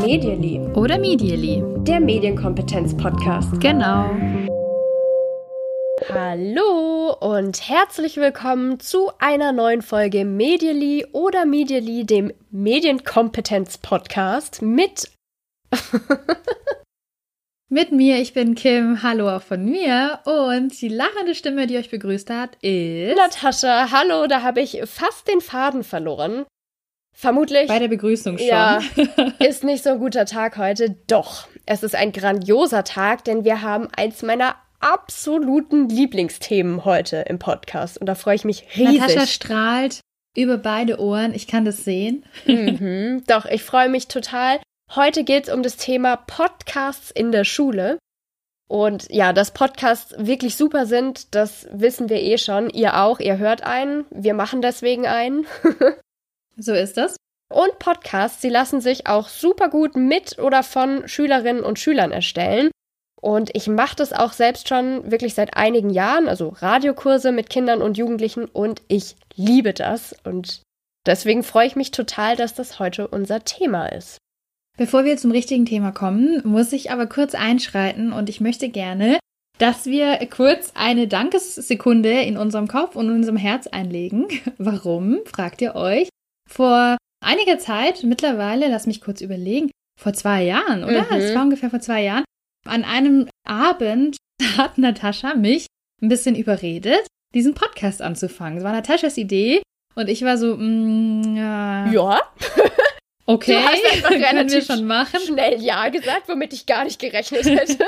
Medially. Oder Medially. Der Medienkompetenz-Podcast. Genau. Hallo und herzlich willkommen zu einer neuen Folge Medially oder Medially, dem Medienkompetenz-Podcast mit. mit mir, ich bin Kim. Hallo auch von mir. Und die lachende Stimme, die euch begrüßt hat, ist. Natascha, hallo, da habe ich fast den Faden verloren. Vermutlich. Bei der Begrüßung schon. Ja, ist nicht so ein guter Tag heute. Doch, es ist ein grandioser Tag, denn wir haben eins meiner absoluten Lieblingsthemen heute im Podcast. Und da freue ich mich riesig. Natascha strahlt über beide Ohren. Ich kann das sehen. Mhm, doch, ich freue mich total. Heute geht es um das Thema Podcasts in der Schule. Und ja, dass Podcasts wirklich super sind, das wissen wir eh schon. Ihr auch, ihr hört einen. Wir machen deswegen einen. So ist das. Und Podcasts, sie lassen sich auch super gut mit oder von Schülerinnen und Schülern erstellen. Und ich mache das auch selbst schon wirklich seit einigen Jahren, also Radiokurse mit Kindern und Jugendlichen und ich liebe das. Und deswegen freue ich mich total, dass das heute unser Thema ist. Bevor wir zum richtigen Thema kommen, muss ich aber kurz einschreiten und ich möchte gerne, dass wir kurz eine Dankessekunde in unserem Kopf und in unserem Herz einlegen. Warum, fragt ihr euch? Vor einiger Zeit, mittlerweile, lass mich kurz überlegen, vor zwei Jahren, oder? Mhm. Es war ungefähr vor zwei Jahren. An einem Abend hat Natascha mich ein bisschen überredet, diesen Podcast anzufangen. Es war Nataschas Idee und ich war so, mm, ja, Ja, okay, du hast einfach können wir schon machen. schnell Ja gesagt, womit ich gar nicht gerechnet hätte.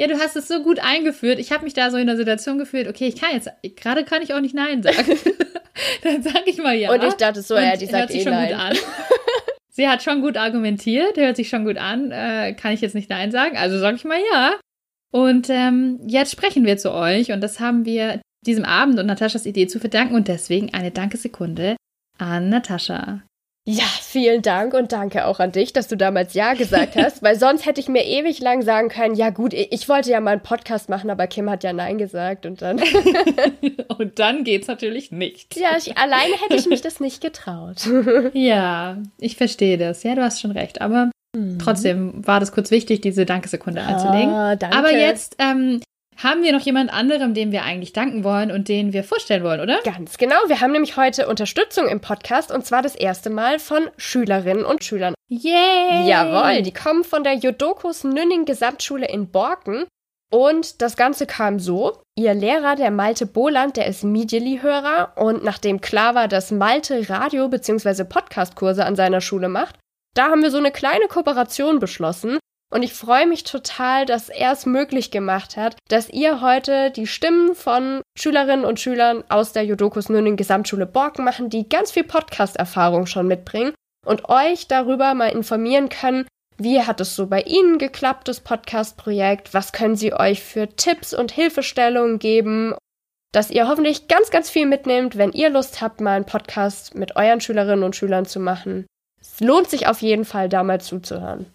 Ja, du hast es so gut eingeführt. Ich habe mich da so in der Situation gefühlt, okay, ich kann jetzt, gerade kann ich auch nicht Nein sagen. Dann sage ich mal ja. Und ich dachte so, Und ja, die sagt hört sich eh schon nein. gut an. Sie hat schon gut argumentiert, hört sich schon gut an, äh, kann ich jetzt nicht Nein sagen, also sage ich mal ja. Und ähm, jetzt sprechen wir zu euch und das haben wir diesem Abend und Nataschas Idee zu verdanken und deswegen eine Dankesekunde an Natascha. Ja, vielen Dank und danke auch an dich, dass du damals Ja gesagt hast, weil sonst hätte ich mir ewig lang sagen können, ja gut, ich wollte ja mal einen Podcast machen, aber Kim hat ja Nein gesagt und dann. und dann geht's natürlich nicht. ja, ich, alleine hätte ich mich das nicht getraut. Ja, ich verstehe das. Ja, du hast schon recht. Aber trotzdem war das kurz wichtig, diese Dankesekunde. Ah, danke. Aber jetzt ähm, haben wir noch jemand anderem, dem wir eigentlich danken wollen und den wir vorstellen wollen, oder? Ganz genau, wir haben nämlich heute Unterstützung im Podcast und zwar das erste Mal von Schülerinnen und Schülern. Yay! Jawohl, die kommen von der Jodokus Nünning Gesamtschule in Borken. Und das Ganze kam so. Ihr Lehrer, der Malte Boland, der ist Medially-Hörer und nachdem klar war, dass Malte Radio- bzw. Podcast-Kurse an seiner Schule macht, da haben wir so eine kleine Kooperation beschlossen. Und ich freue mich total, dass er es möglich gemacht hat, dass ihr heute die Stimmen von Schülerinnen und Schülern aus der Jodokus Nünning Gesamtschule Borken machen, die ganz viel Podcast-Erfahrung schon mitbringen und euch darüber mal informieren können, wie hat es so bei Ihnen geklappt, das Podcast-Projekt? Was können Sie euch für Tipps und Hilfestellungen geben, dass ihr hoffentlich ganz, ganz viel mitnehmt, wenn ihr Lust habt, mal einen Podcast mit euren Schülerinnen und Schülern zu machen. Es lohnt sich auf jeden Fall, da mal zuzuhören.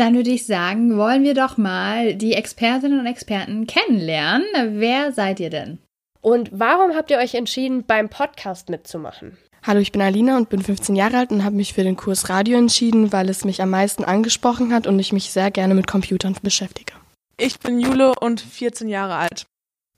Dann würde ich sagen, wollen wir doch mal die Expertinnen und Experten kennenlernen. Wer seid ihr denn? Und warum habt ihr euch entschieden, beim Podcast mitzumachen? Hallo, ich bin Alina und bin 15 Jahre alt und habe mich für den Kurs Radio entschieden, weil es mich am meisten angesprochen hat und ich mich sehr gerne mit Computern beschäftige. Ich bin Jule und 14 Jahre alt.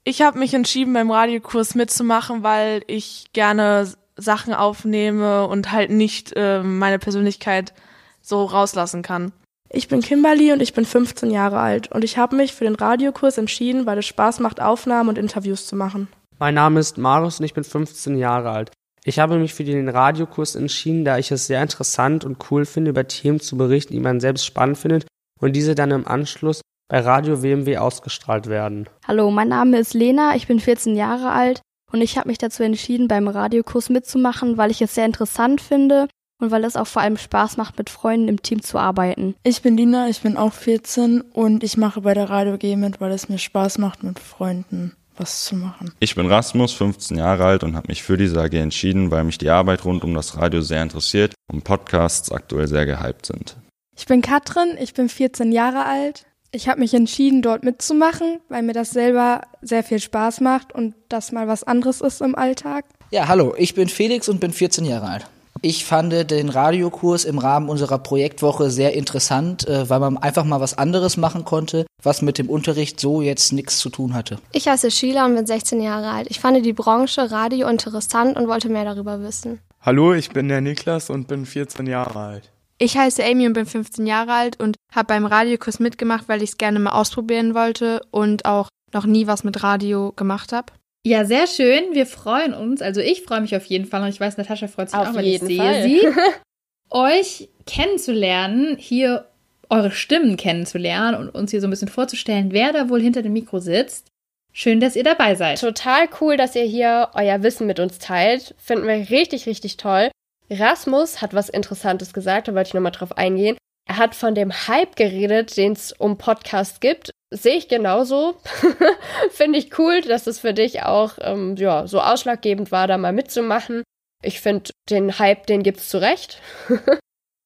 Ich habe mich entschieden, beim Radiokurs mitzumachen, weil ich gerne Sachen aufnehme und halt nicht äh, meine Persönlichkeit so rauslassen kann. Ich bin Kimberly und ich bin 15 Jahre alt und ich habe mich für den Radiokurs entschieden, weil es Spaß macht, Aufnahmen und Interviews zu machen. Mein Name ist Marius und ich bin 15 Jahre alt. Ich habe mich für den Radiokurs entschieden, da ich es sehr interessant und cool finde, über Themen zu berichten, die man selbst spannend findet und diese dann im Anschluss bei Radio WMW ausgestrahlt werden. Hallo, mein Name ist Lena, ich bin 14 Jahre alt und ich habe mich dazu entschieden, beim Radiokurs mitzumachen, weil ich es sehr interessant finde und weil es auch vor allem Spaß macht, mit Freunden im Team zu arbeiten. Ich bin Lina, ich bin auch 14 und ich mache bei der Radio G mit, weil es mir Spaß macht, mit Freunden was zu machen. Ich bin Rasmus, 15 Jahre alt und habe mich für diese AG entschieden, weil mich die Arbeit rund um das Radio sehr interessiert und Podcasts aktuell sehr gehypt sind. Ich bin Katrin, ich bin 14 Jahre alt. Ich habe mich entschieden, dort mitzumachen, weil mir das selber sehr viel Spaß macht und das mal was anderes ist im Alltag. Ja, hallo, ich bin Felix und bin 14 Jahre alt. Ich fand den Radiokurs im Rahmen unserer Projektwoche sehr interessant, äh, weil man einfach mal was anderes machen konnte, was mit dem Unterricht so jetzt nichts zu tun hatte. Ich heiße Sheila und bin 16 Jahre alt. Ich fand die Branche Radio interessant und wollte mehr darüber wissen. Hallo, ich bin der Niklas und bin 14 Jahre alt. Ich heiße Amy und bin 15 Jahre alt und habe beim Radiokurs mitgemacht, weil ich es gerne mal ausprobieren wollte und auch noch nie was mit Radio gemacht habe. Ja, sehr schön. Wir freuen uns. Also ich freue mich auf jeden Fall und ich weiß, Natascha freut sich Auf auch, weil ich sehe Fall. sie. euch kennenzulernen, hier eure Stimmen kennenzulernen und uns hier so ein bisschen vorzustellen, wer da wohl hinter dem Mikro sitzt. Schön, dass ihr dabei seid. Total cool, dass ihr hier euer Wissen mit uns teilt. Finden wir richtig, richtig toll. Rasmus hat was Interessantes gesagt, da wollte ich nochmal drauf eingehen. Er hat von dem Hype geredet, den es um Podcast gibt. Sehe ich genauso. finde ich cool, dass es für dich auch ähm, ja, so ausschlaggebend war, da mal mitzumachen. Ich finde, den Hype, den gibt's zu Recht.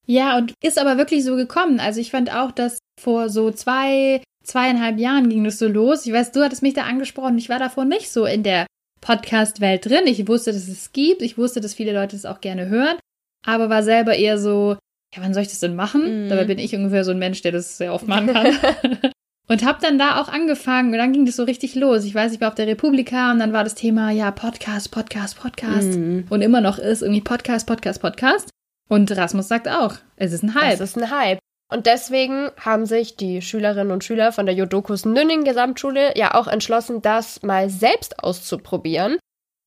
Ja, und ist aber wirklich so gekommen. Also ich fand auch, dass vor so zwei, zweieinhalb Jahren ging das so los. Ich weiß, du hattest mich da angesprochen. Ich war davor nicht so in der Podcast-Welt drin. Ich wusste, dass es gibt. Ich wusste, dass viele Leute es auch gerne hören. Aber war selber eher so, ja, wann soll ich das denn machen? Mhm. Dabei bin ich ungefähr so ein Mensch, der das sehr oft machen kann. Und hab dann da auch angefangen und dann ging das so richtig los. Ich weiß, ich war auf der Republika und dann war das Thema, ja, Podcast, Podcast, Podcast. Mhm. Und immer noch ist irgendwie Podcast, Podcast, Podcast. Und Rasmus sagt auch, es ist ein Hype. Es ist ein Hype. Und deswegen haben sich die Schülerinnen und Schüler von der Jodokus Nünning Gesamtschule ja auch entschlossen, das mal selbst auszuprobieren.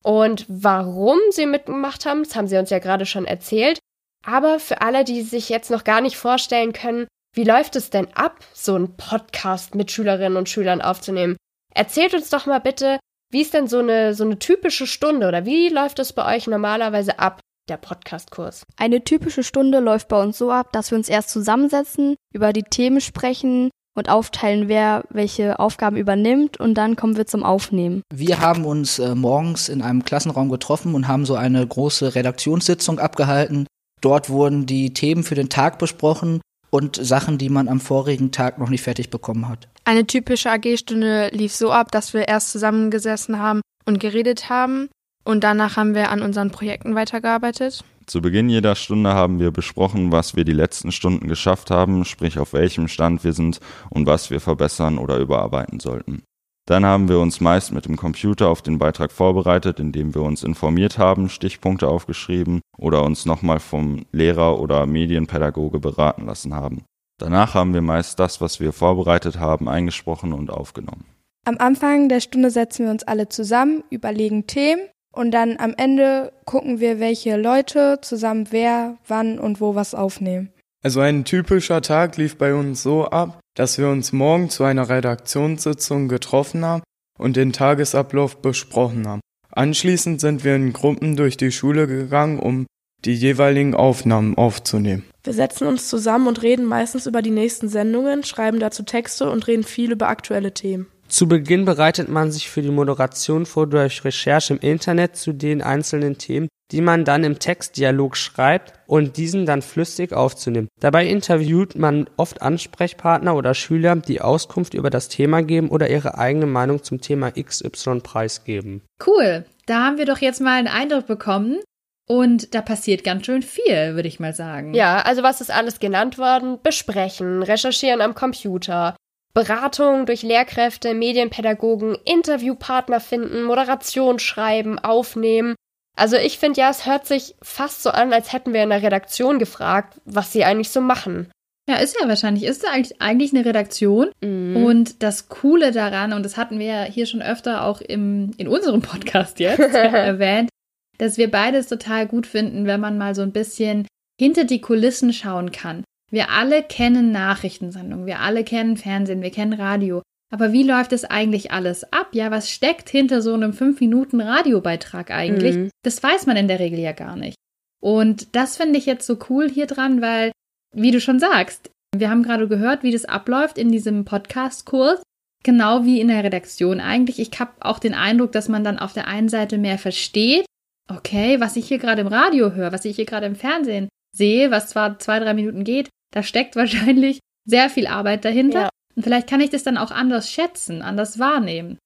Und warum sie mitgemacht haben, das haben sie uns ja gerade schon erzählt. Aber für alle, die sich jetzt noch gar nicht vorstellen können, wie läuft es denn ab, so einen Podcast mit Schülerinnen und Schülern aufzunehmen? Erzählt uns doch mal bitte, wie ist denn so eine, so eine typische Stunde oder wie läuft es bei euch normalerweise ab, der Podcastkurs? Eine typische Stunde läuft bei uns so ab, dass wir uns erst zusammensetzen, über die Themen sprechen und aufteilen, wer welche Aufgaben übernimmt und dann kommen wir zum Aufnehmen. Wir haben uns äh, morgens in einem Klassenraum getroffen und haben so eine große Redaktionssitzung abgehalten. Dort wurden die Themen für den Tag besprochen und Sachen, die man am vorigen Tag noch nicht fertig bekommen hat. Eine typische AG-Stunde lief so ab, dass wir erst zusammengesessen haben und geredet haben und danach haben wir an unseren Projekten weitergearbeitet. Zu Beginn jeder Stunde haben wir besprochen, was wir die letzten Stunden geschafft haben, sprich auf welchem Stand wir sind und was wir verbessern oder überarbeiten sollten. Dann haben wir uns meist mit dem Computer auf den Beitrag vorbereitet, indem wir uns informiert haben, Stichpunkte aufgeschrieben oder uns nochmal vom Lehrer oder Medienpädagoge beraten lassen haben. Danach haben wir meist das, was wir vorbereitet haben, eingesprochen und aufgenommen. Am Anfang der Stunde setzen wir uns alle zusammen, überlegen Themen und dann am Ende gucken wir, welche Leute zusammen wer, wann und wo was aufnehmen. Also ein typischer Tag lief bei uns so ab, dass wir uns morgen zu einer Redaktionssitzung getroffen haben und den Tagesablauf besprochen haben. Anschließend sind wir in Gruppen durch die Schule gegangen, um die jeweiligen Aufnahmen aufzunehmen. Wir setzen uns zusammen und reden meistens über die nächsten Sendungen, schreiben dazu Texte und reden viel über aktuelle Themen. Zu Beginn bereitet man sich für die Moderation vor durch Recherche im Internet zu den einzelnen Themen, die man dann im Textdialog schreibt und diesen dann flüssig aufzunehmen. Dabei interviewt man oft Ansprechpartner oder Schüler, die Auskunft über das Thema geben oder ihre eigene Meinung zum Thema XY preisgeben. Cool. Da haben wir doch jetzt mal einen Eindruck bekommen. Und da passiert ganz schön viel, würde ich mal sagen. Ja, also was ist alles genannt worden? Besprechen, recherchieren am Computer, Beratung durch Lehrkräfte, Medienpädagogen, Interviewpartner finden, Moderation schreiben, aufnehmen. Also ich finde ja, es hört sich fast so an, als hätten wir in der Redaktion gefragt, was sie eigentlich so machen. Ja, ist ja wahrscheinlich. Ist ja eigentlich, eigentlich eine Redaktion. Mhm. Und das Coole daran, und das hatten wir ja hier schon öfter auch im, in unserem Podcast jetzt erwähnt, dass wir beides total gut finden, wenn man mal so ein bisschen hinter die Kulissen schauen kann. Wir alle kennen Nachrichtensendungen, wir alle kennen Fernsehen, wir kennen Radio. Aber wie läuft es eigentlich alles ab? Ja, was steckt hinter so einem 5-Minuten-Radiobeitrag eigentlich? Mhm. Das weiß man in der Regel ja gar nicht. Und das finde ich jetzt so cool hier dran, weil, wie du schon sagst, wir haben gerade gehört, wie das abläuft in diesem Podcast-Kurs. Genau wie in der Redaktion eigentlich. Ich habe auch den Eindruck, dass man dann auf der einen Seite mehr versteht. Okay, was ich hier gerade im Radio höre, was ich hier gerade im Fernsehen sehe, was zwar zwei, drei Minuten geht, da steckt wahrscheinlich sehr viel Arbeit dahinter. Ja. Und vielleicht kann ich das dann auch anders schätzen, anders wahrnehmen.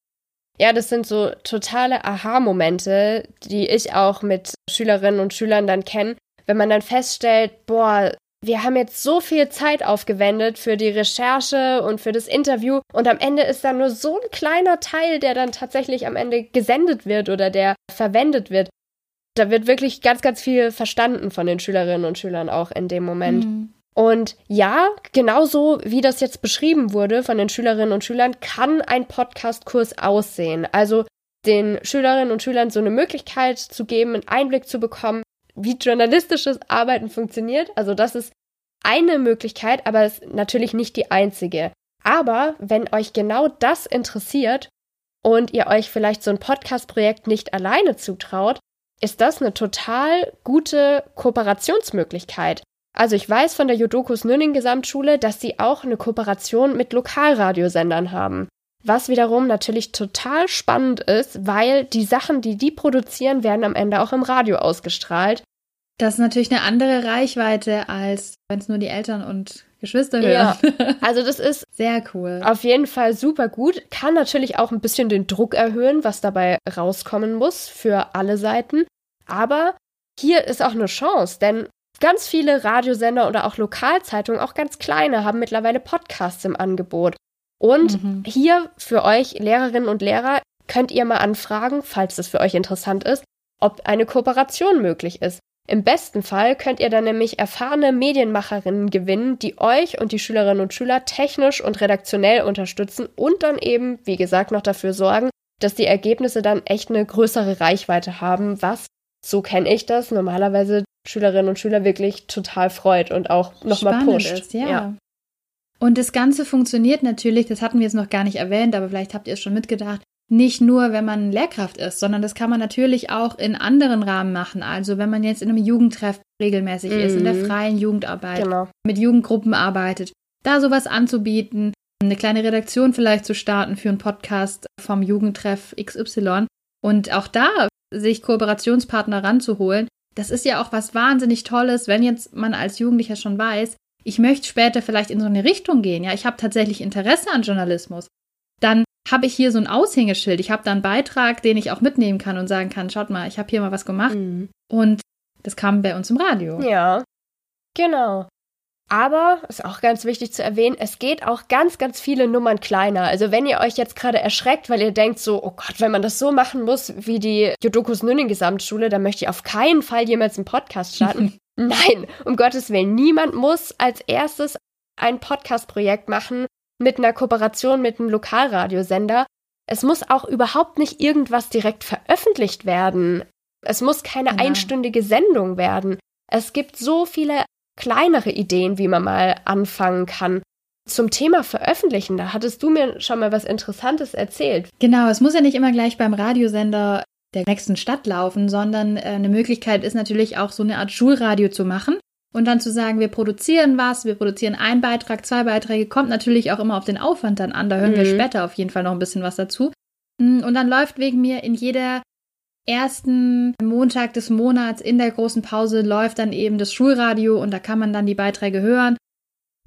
Ja, das sind so totale Aha-Momente, die ich auch mit Schülerinnen und Schülern dann kenne, wenn man dann feststellt, boah, wir haben jetzt so viel Zeit aufgewendet für die Recherche und für das Interview und am Ende ist dann nur so ein kleiner Teil, der dann tatsächlich am Ende gesendet wird oder der verwendet wird. Da wird wirklich ganz, ganz viel verstanden von den Schülerinnen und Schülern auch in dem Moment. Mhm. Und ja, genauso wie das jetzt beschrieben wurde von den Schülerinnen und Schülern, kann ein Podcast-Kurs aussehen. Also den Schülerinnen und Schülern so eine Möglichkeit zu geben, einen Einblick zu bekommen, wie journalistisches Arbeiten funktioniert. Also das ist eine Möglichkeit, aber ist natürlich nicht die einzige. Aber wenn euch genau das interessiert und ihr euch vielleicht so ein Podcast-Projekt nicht alleine zutraut, ist das eine total gute Kooperationsmöglichkeit. Also ich weiß von der Jodokus Nünning Gesamtschule, dass sie auch eine Kooperation mit Lokalradiosendern haben. Was wiederum natürlich total spannend ist, weil die Sachen, die die produzieren, werden am Ende auch im Radio ausgestrahlt. Das ist natürlich eine andere Reichweite, als wenn es nur die Eltern und Geschwister hören. Ja, also das ist sehr cool. Auf jeden Fall super gut. Kann natürlich auch ein bisschen den Druck erhöhen, was dabei rauskommen muss für alle Seiten. Aber hier ist auch eine Chance, denn ganz viele Radiosender oder auch Lokalzeitungen, auch ganz kleine, haben mittlerweile Podcasts im Angebot. Und mhm. hier für euch Lehrerinnen und Lehrer könnt ihr mal anfragen, falls das für euch interessant ist, ob eine Kooperation möglich ist. Im besten Fall könnt ihr dann nämlich erfahrene Medienmacherinnen gewinnen, die euch und die Schülerinnen und Schüler technisch und redaktionell unterstützen und dann eben, wie gesagt, noch dafür sorgen, dass die Ergebnisse dann echt eine größere Reichweite haben, was, so kenne ich das, normalerweise Schülerinnen und Schüler wirklich total freut und auch nochmal pusht. Ist, ja. ja. Und das Ganze funktioniert natürlich, das hatten wir jetzt noch gar nicht erwähnt, aber vielleicht habt ihr es schon mitgedacht, nicht nur, wenn man Lehrkraft ist, sondern das kann man natürlich auch in anderen Rahmen machen. Also wenn man jetzt in einem Jugendtreff regelmäßig mhm. ist, in der mhm. freien Jugendarbeit, genau. mit Jugendgruppen arbeitet, da sowas anzubieten, eine kleine Redaktion vielleicht zu starten für einen Podcast vom Jugendtreff XY und auch da sich Kooperationspartner ranzuholen. Das ist ja auch was wahnsinnig Tolles, wenn jetzt man als Jugendlicher schon weiß, ich möchte später vielleicht in so eine Richtung gehen. Ja, ich habe tatsächlich Interesse an Journalismus. Dann habe ich hier so ein Aushängeschild. Ich habe da einen Beitrag, den ich auch mitnehmen kann und sagen kann, schaut mal, ich habe hier mal was gemacht. Mhm. Und das kam bei uns im Radio. Ja, genau. Aber, ist auch ganz wichtig zu erwähnen, es geht auch ganz, ganz viele Nummern kleiner. Also wenn ihr euch jetzt gerade erschreckt, weil ihr denkt so, oh Gott, wenn man das so machen muss wie die Jodokus Nünning Gesamtschule, dann möchte ich auf keinen Fall jemals einen Podcast starten. Nein, um Gottes Willen. Niemand muss als erstes ein Podcast-Projekt machen mit einer Kooperation mit einem Lokalradiosender. Es muss auch überhaupt nicht irgendwas direkt veröffentlicht werden. Es muss keine genau. einstündige Sendung werden. Es gibt so viele kleinere Ideen, wie man mal anfangen kann. Zum Thema Veröffentlichen, da hattest du mir schon mal was Interessantes erzählt. Genau, es muss ja nicht immer gleich beim Radiosender der nächsten Stadt laufen, sondern äh, eine Möglichkeit ist natürlich auch so eine Art Schulradio zu machen und dann zu sagen, wir produzieren was, wir produzieren einen Beitrag, zwei Beiträge, kommt natürlich auch immer auf den Aufwand dann an. Da hören mhm. wir später auf jeden Fall noch ein bisschen was dazu. Mm, und dann läuft wegen mir in jeder ersten Montag des Monats in der großen Pause läuft dann eben das Schulradio und da kann man dann die Beiträge hören.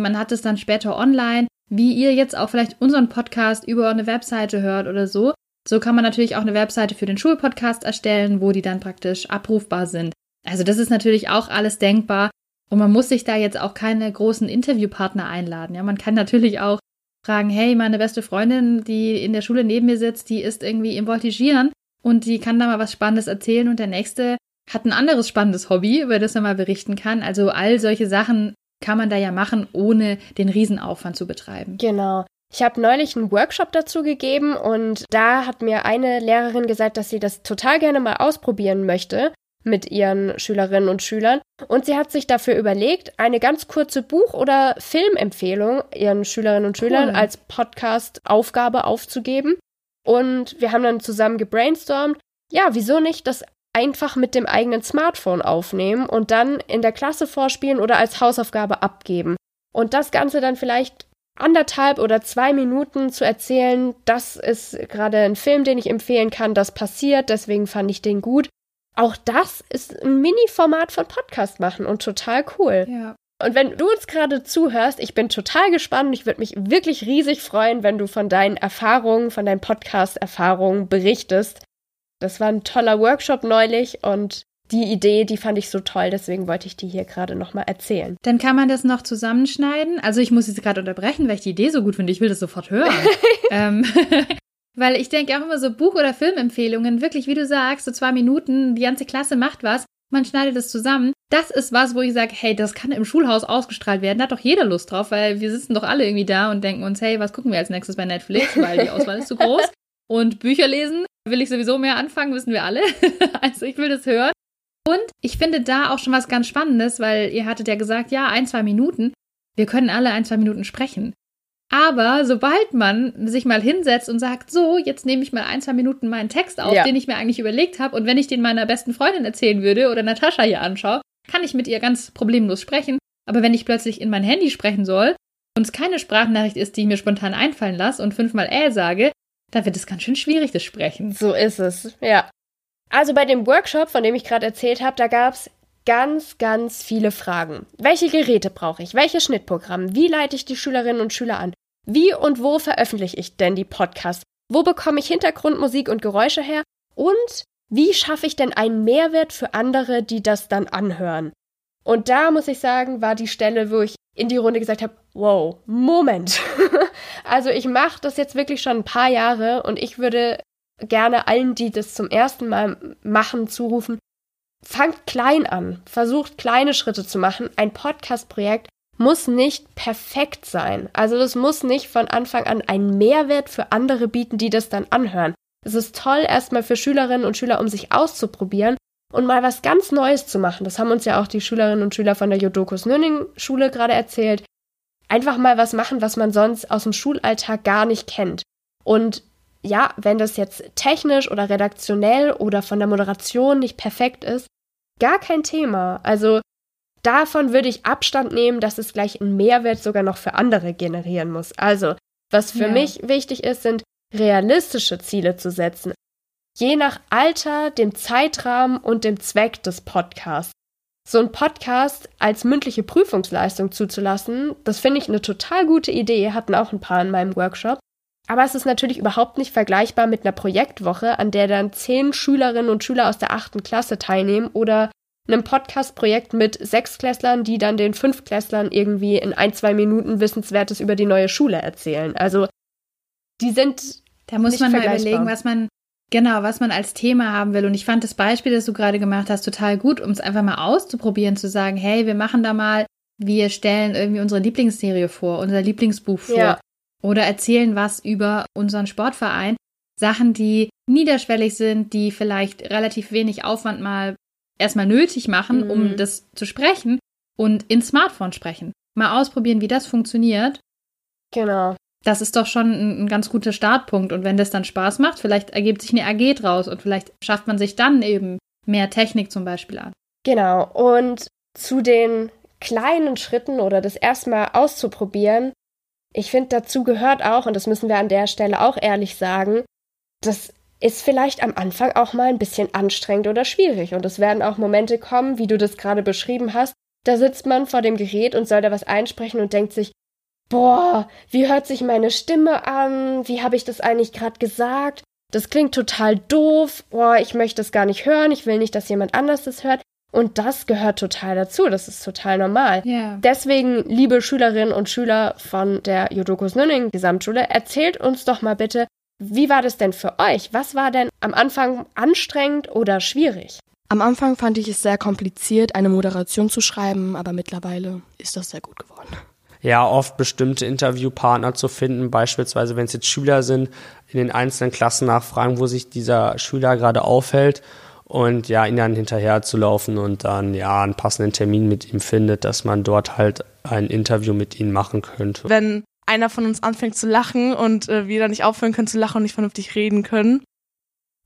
Man hat es dann später online, wie ihr jetzt auch vielleicht unseren Podcast über eine Webseite hört oder so. So kann man natürlich auch eine Webseite für den Schulpodcast erstellen, wo die dann praktisch abrufbar sind. Also das ist natürlich auch alles denkbar und man muss sich da jetzt auch keine großen Interviewpartner einladen. Ja, man kann natürlich auch fragen, hey, meine beste Freundin, die in der Schule neben mir sitzt, die ist irgendwie im Voltigieren und die kann da mal was Spannendes erzählen und der nächste hat ein anderes spannendes Hobby, über das er mal berichten kann. Also all solche Sachen kann man da ja machen, ohne den Riesenaufwand zu betreiben. Genau. Ich habe neulich einen Workshop dazu gegeben und da hat mir eine Lehrerin gesagt, dass sie das total gerne mal ausprobieren möchte mit ihren Schülerinnen und Schülern. Und sie hat sich dafür überlegt, eine ganz kurze Buch- oder Filmempfehlung ihren Schülerinnen und Schülern cool. als Podcast-Aufgabe aufzugeben. Und wir haben dann zusammen gebrainstormt, ja, wieso nicht das einfach mit dem eigenen Smartphone aufnehmen und dann in der Klasse vorspielen oder als Hausaufgabe abgeben. Und das Ganze dann vielleicht anderthalb oder zwei Minuten zu erzählen, das ist gerade ein Film, den ich empfehlen kann, das passiert, deswegen fand ich den gut. Auch das ist ein Mini-Format von Podcast machen und total cool. Ja. Und wenn du uns gerade zuhörst, ich bin total gespannt. Ich würde mich wirklich riesig freuen, wenn du von deinen Erfahrungen, von deinen Podcast-Erfahrungen berichtest. Das war ein toller Workshop neulich und die Idee, die fand ich so toll, deswegen wollte ich die hier gerade nochmal erzählen. Dann kann man das noch zusammenschneiden. Also ich muss jetzt gerade unterbrechen, weil ich die Idee so gut finde. Ich will das sofort hören. ähm, weil ich denke auch immer so Buch- oder Filmempfehlungen, wirklich, wie du sagst, so zwei Minuten, die ganze Klasse macht was, man schneidet es zusammen. Das ist was, wo ich sage, hey, das kann im Schulhaus ausgestrahlt werden. Da hat doch jeder Lust drauf, weil wir sitzen doch alle irgendwie da und denken uns, hey, was gucken wir als nächstes bei Netflix, weil die Auswahl ist zu groß. Und Bücher lesen will ich sowieso mehr anfangen, wissen wir alle. also ich will das hören. Und ich finde da auch schon was ganz Spannendes, weil ihr hattet ja gesagt, ja, ein, zwei Minuten. Wir können alle ein, zwei Minuten sprechen. Aber sobald man sich mal hinsetzt und sagt, so, jetzt nehme ich mal ein, zwei Minuten meinen Text auf, ja. den ich mir eigentlich überlegt habe, und wenn ich den meiner besten Freundin erzählen würde oder Natascha hier anschaue, kann ich mit ihr ganz problemlos sprechen. Aber wenn ich plötzlich in mein Handy sprechen soll und es keine Sprachnachricht ist, die ich mir spontan einfallen lasse und fünfmal äh sage, dann wird es ganz schön schwierig, das Sprechen. So ist es, ja. Also bei dem Workshop, von dem ich gerade erzählt habe, da gab es ganz, ganz viele Fragen. Welche Geräte brauche ich? Welches Schnittprogramm? Wie leite ich die Schülerinnen und Schüler an? Wie und wo veröffentliche ich denn die Podcasts? Wo bekomme ich Hintergrundmusik und Geräusche her? Und wie schaffe ich denn einen Mehrwert für andere, die das dann anhören? Und da muss ich sagen, war die Stelle, wo ich in die Runde gesagt habe, wow, Moment. also ich mache das jetzt wirklich schon ein paar Jahre und ich würde gerne allen, die das zum ersten Mal machen, zurufen, fangt klein an, versucht kleine Schritte zu machen. Ein Podcast-Projekt muss nicht perfekt sein. Also das muss nicht von Anfang an einen Mehrwert für andere bieten, die das dann anhören. Es ist toll, erstmal für Schülerinnen und Schüler, um sich auszuprobieren und mal was ganz Neues zu machen. Das haben uns ja auch die Schülerinnen und Schüler von der Jodokus Nünning Schule gerade erzählt. Einfach mal was machen, was man sonst aus dem Schulalltag gar nicht kennt. Und ja, wenn das jetzt technisch oder redaktionell oder von der Moderation nicht perfekt ist, gar kein Thema. Also davon würde ich Abstand nehmen, dass es gleich einen Mehrwert sogar noch für andere generieren muss. Also, was für ja. mich wichtig ist, sind realistische Ziele zu setzen. Je nach Alter, dem Zeitrahmen und dem Zweck des Podcasts. So ein Podcast als mündliche Prüfungsleistung zuzulassen, das finde ich eine total gute Idee, hatten auch ein paar in meinem Workshop. Aber es ist natürlich überhaupt nicht vergleichbar mit einer Projektwoche, an der dann zehn Schülerinnen und Schüler aus der achten Klasse teilnehmen oder einem Podcast-Projekt mit Sechsklässlern, die dann den Fünftklässlern irgendwie in ein, zwei Minuten Wissenswertes über die neue Schule erzählen. Also die sind. Da muss man mal überlegen, was man, genau, was man als Thema haben will. Und ich fand das Beispiel, das du gerade gemacht hast, total gut, um es einfach mal auszuprobieren, zu sagen, hey, wir machen da mal, wir stellen irgendwie unsere Lieblingsserie vor, unser Lieblingsbuch vor. Ja oder erzählen was über unseren Sportverein. Sachen, die niederschwellig sind, die vielleicht relativ wenig Aufwand mal erstmal nötig machen, mhm. um das zu sprechen und ins Smartphone sprechen. Mal ausprobieren, wie das funktioniert. Genau. Das ist doch schon ein, ein, ganz guter Startpunkt. Und wenn das dann Spaß macht, vielleicht ergibt sich eine AG draus und vielleicht schafft man sich dann eben mehr Technik zum Beispiel an. Genau. Und zu den kleinen Schritten oder das erstmal auszuprobieren, ich finde, dazu gehört auch, und das müssen wir an der Stelle auch ehrlich sagen, das ist vielleicht am Anfang auch mal ein bisschen anstrengend oder schwierig. Und es werden auch Momente kommen, wie du das gerade beschrieben hast. Da sitzt man vor dem Gerät und soll da was einsprechen und denkt sich, boah, wie hört sich meine Stimme an? Wie habe ich das eigentlich gerade gesagt? Das klingt total doof. Boah, ich möchte das gar nicht hören. Ich will nicht, dass jemand anders das hört. Und das gehört total dazu. Das ist total normal. Yeah. Deswegen, liebe Schülerinnen und Schüler von der Jodokus Nünning Gesamtschule, erzählt uns doch mal bitte, wie war das denn für euch? Was war denn am Anfang anstrengend oder schwierig? Am Anfang fand ich es sehr kompliziert, eine Moderation zu schreiben, aber mittlerweile ist das sehr gut geworden. Ja, oft bestimmte Interviewpartner zu finden, beispielsweise wenn es jetzt Schüler sind, in den einzelnen Klassen nachfragen, wo sich dieser Schüler gerade aufhält und ja, ihn dann hinterher zu laufen und dann ja einen passenden Termin mit ihm findet, dass man dort halt ein Interview mit ihm machen könnte. Wenn einer von uns anfängt zu lachen und äh, wir dann nicht aufhören können zu lachen und nicht vernünftig reden können.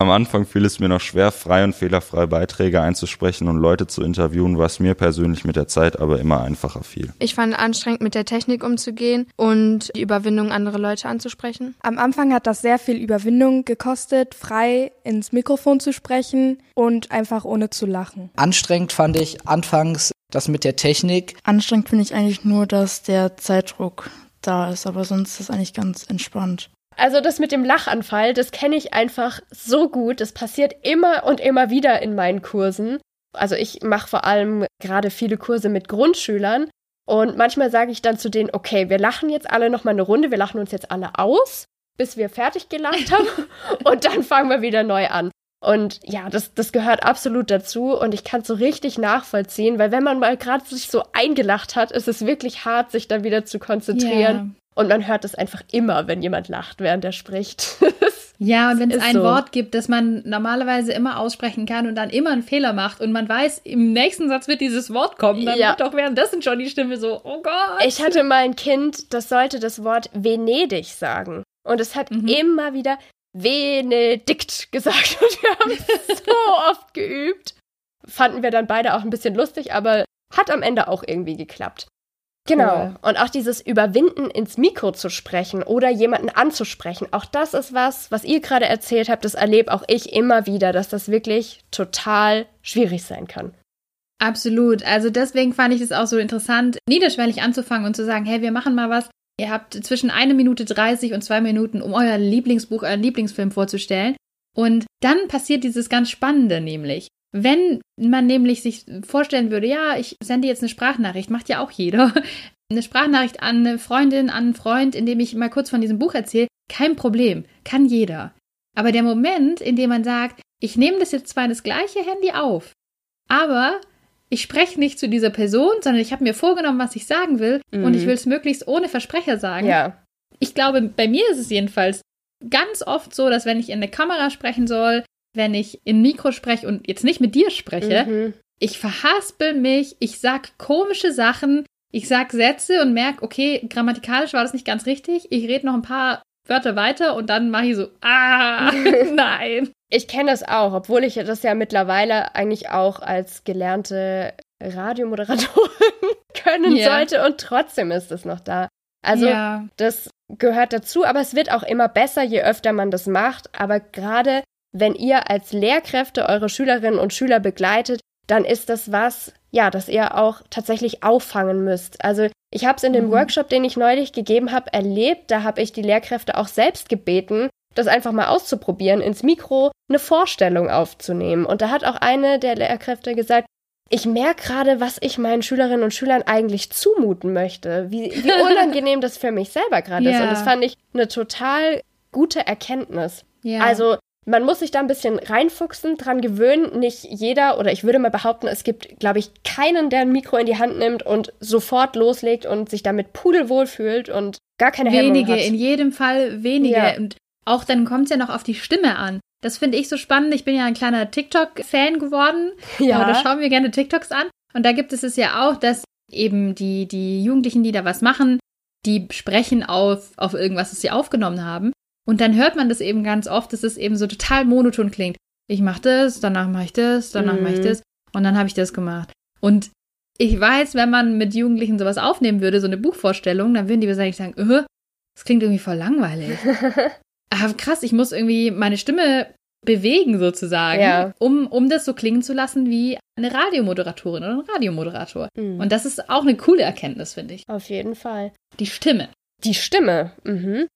Am Anfang fiel es mir noch schwer, frei und fehlerfrei Beiträge einzusprechen und Leute zu interviewen, was mir persönlich mit der Zeit aber immer einfacher fiel. Ich fand anstrengend, mit der Technik umzugehen und die Überwindung, andere Leute anzusprechen. Am Anfang hat das sehr viel Überwindung gekostet, frei ins Mikrofon zu sprechen und einfach ohne zu lachen. Anstrengend fand ich anfangs das mit der Technik. Anstrengend finde ich eigentlich nur, dass der Zeitdruck da ist, aber sonst ist es eigentlich ganz entspannt. Also das mit dem Lachanfall, das kenne ich einfach so gut. Das passiert immer und immer wieder in meinen Kursen. Also ich mache vor allem gerade viele Kurse mit Grundschülern und manchmal sage ich dann zu denen, okay, wir lachen jetzt alle noch mal eine Runde, wir lachen uns jetzt alle aus, bis wir fertig gelacht haben und dann fangen wir wieder neu an. Und ja, das, das gehört absolut dazu und ich kann es so richtig nachvollziehen, weil wenn man mal gerade sich so eingelacht hat, ist es wirklich hart, sich dann wieder zu konzentrieren. Und man hört es einfach immer, wenn jemand lacht, während er spricht. ja, und wenn es ein so. Wort gibt, das man normalerweise immer aussprechen kann und dann immer einen Fehler macht und man weiß, im nächsten Satz wird dieses Wort kommen, dann Ja. wird doch währenddessen schon die Stimme so, oh Gott. Ich hatte mal ein Kind, das sollte das Wort Venedig sagen. Und es hat immer wieder Benedikt gesagt. Und wir haben es so oft geübt. Fanden wir dann beide auch ein bisschen lustig, aber hat am Ende auch irgendwie geklappt. Genau. Cool. Und auch dieses Überwinden, ins Mikro zu sprechen oder jemanden anzusprechen, auch das ist was, was ihr gerade erzählt habt, das erlebe auch ich immer wieder, dass das wirklich total schwierig sein kann. Absolut. Also deswegen fand ich es auch so interessant, niederschwellig anzufangen und zu sagen, hey, wir machen mal was. Ihr habt zwischen eine Minute 30 und zwei Minuten, um euer Lieblingsbuch, euren Lieblingsfilm vorzustellen. Und dann passiert dieses ganz Spannende nämlich. Wenn man nämlich sich vorstellen würde, ja, ich sende jetzt eine Sprachnachricht, macht ja auch jeder, eine Sprachnachricht an eine Freundin, an einen Freund, in dem ich mal kurz von diesem Buch erzähle, kein Problem, kann jeder. Aber der Moment, in dem man sagt, ich nehme das jetzt zwar in das gleiche Handy auf, aber ich spreche nicht zu dieser Person, sondern ich habe mir vorgenommen, was ich sagen will Mhm. und ich will es möglichst ohne Versprecher sagen. Ja. Ich glaube, bei mir ist es jedenfalls ganz oft so, dass wenn ich in eine Kamera sprechen soll, wenn ich in Mikro spreche und jetzt nicht mit dir spreche, Mhm. ich verhaspel mich, ich sag komische Sachen, ich sag Sätze und merke, okay, grammatikalisch war das nicht ganz richtig, ich rede noch ein paar Wörter weiter und dann mache ich so, ah, nein. Ich kenne das auch, obwohl ich das ja mittlerweile eigentlich auch als gelernte Radiomoderatorin können Ja. sollte und trotzdem ist es noch da. Also Ja. das gehört dazu, aber es wird auch immer besser, je öfter man das macht. Aber gerade wenn ihr als Lehrkräfte eure Schülerinnen und Schüler begleitet, dann ist das was, ja, das ihr auch tatsächlich auffangen müsst. Also ich habe es in dem Mhm. Workshop, den ich neulich gegeben habe, erlebt. Da habe ich die Lehrkräfte auch selbst gebeten, das einfach mal auszuprobieren, ins Mikro eine Vorstellung aufzunehmen. Und da hat auch eine der Lehrkräfte gesagt, ich merke gerade, was ich meinen Schülerinnen und Schülern eigentlich zumuten möchte, wie, wie unangenehm das für mich selber gerade ist. Ja. Und das fand ich eine total gute Erkenntnis. Ja. Also man muss sich da ein bisschen reinfuchsen, dran gewöhnen. Nicht jeder, oder ich würde mal behaupten, es gibt, glaube ich, keinen, der ein Mikro in die Hand nimmt und sofort loslegt und sich damit pudelwohl fühlt und gar keine wenige, in jedem Fall wenige. Ja. Und auch dann kommt es ja noch auf die Stimme an. Das finde ich so spannend. Ich bin ja ein kleiner TikTok-Fan geworden. Ja. Da schauen wir gerne TikToks an. Und da gibt es es ja auch, dass eben die, die Jugendlichen, die da was machen, die sprechen auf, auf irgendwas, das sie aufgenommen haben. Und dann hört man das eben ganz oft, dass es eben so total monoton klingt. Ich mache das, danach mache ich das, danach mache ich Mhm. das und dann habe ich das gemacht. Und ich weiß, wenn man mit Jugendlichen sowas aufnehmen würde, so eine Buchvorstellung, dann würden die wahrscheinlich sagen, äh, das klingt irgendwie voll langweilig. Aber krass, ich muss irgendwie meine Stimme bewegen sozusagen, Ja. um, um das so klingen zu lassen wie eine Radiomoderatorin oder ein Radiomoderator. Mhm. Und das ist auch eine coole Erkenntnis, finde ich. Auf jeden Fall. Die Stimme. Die Stimme. Mhm.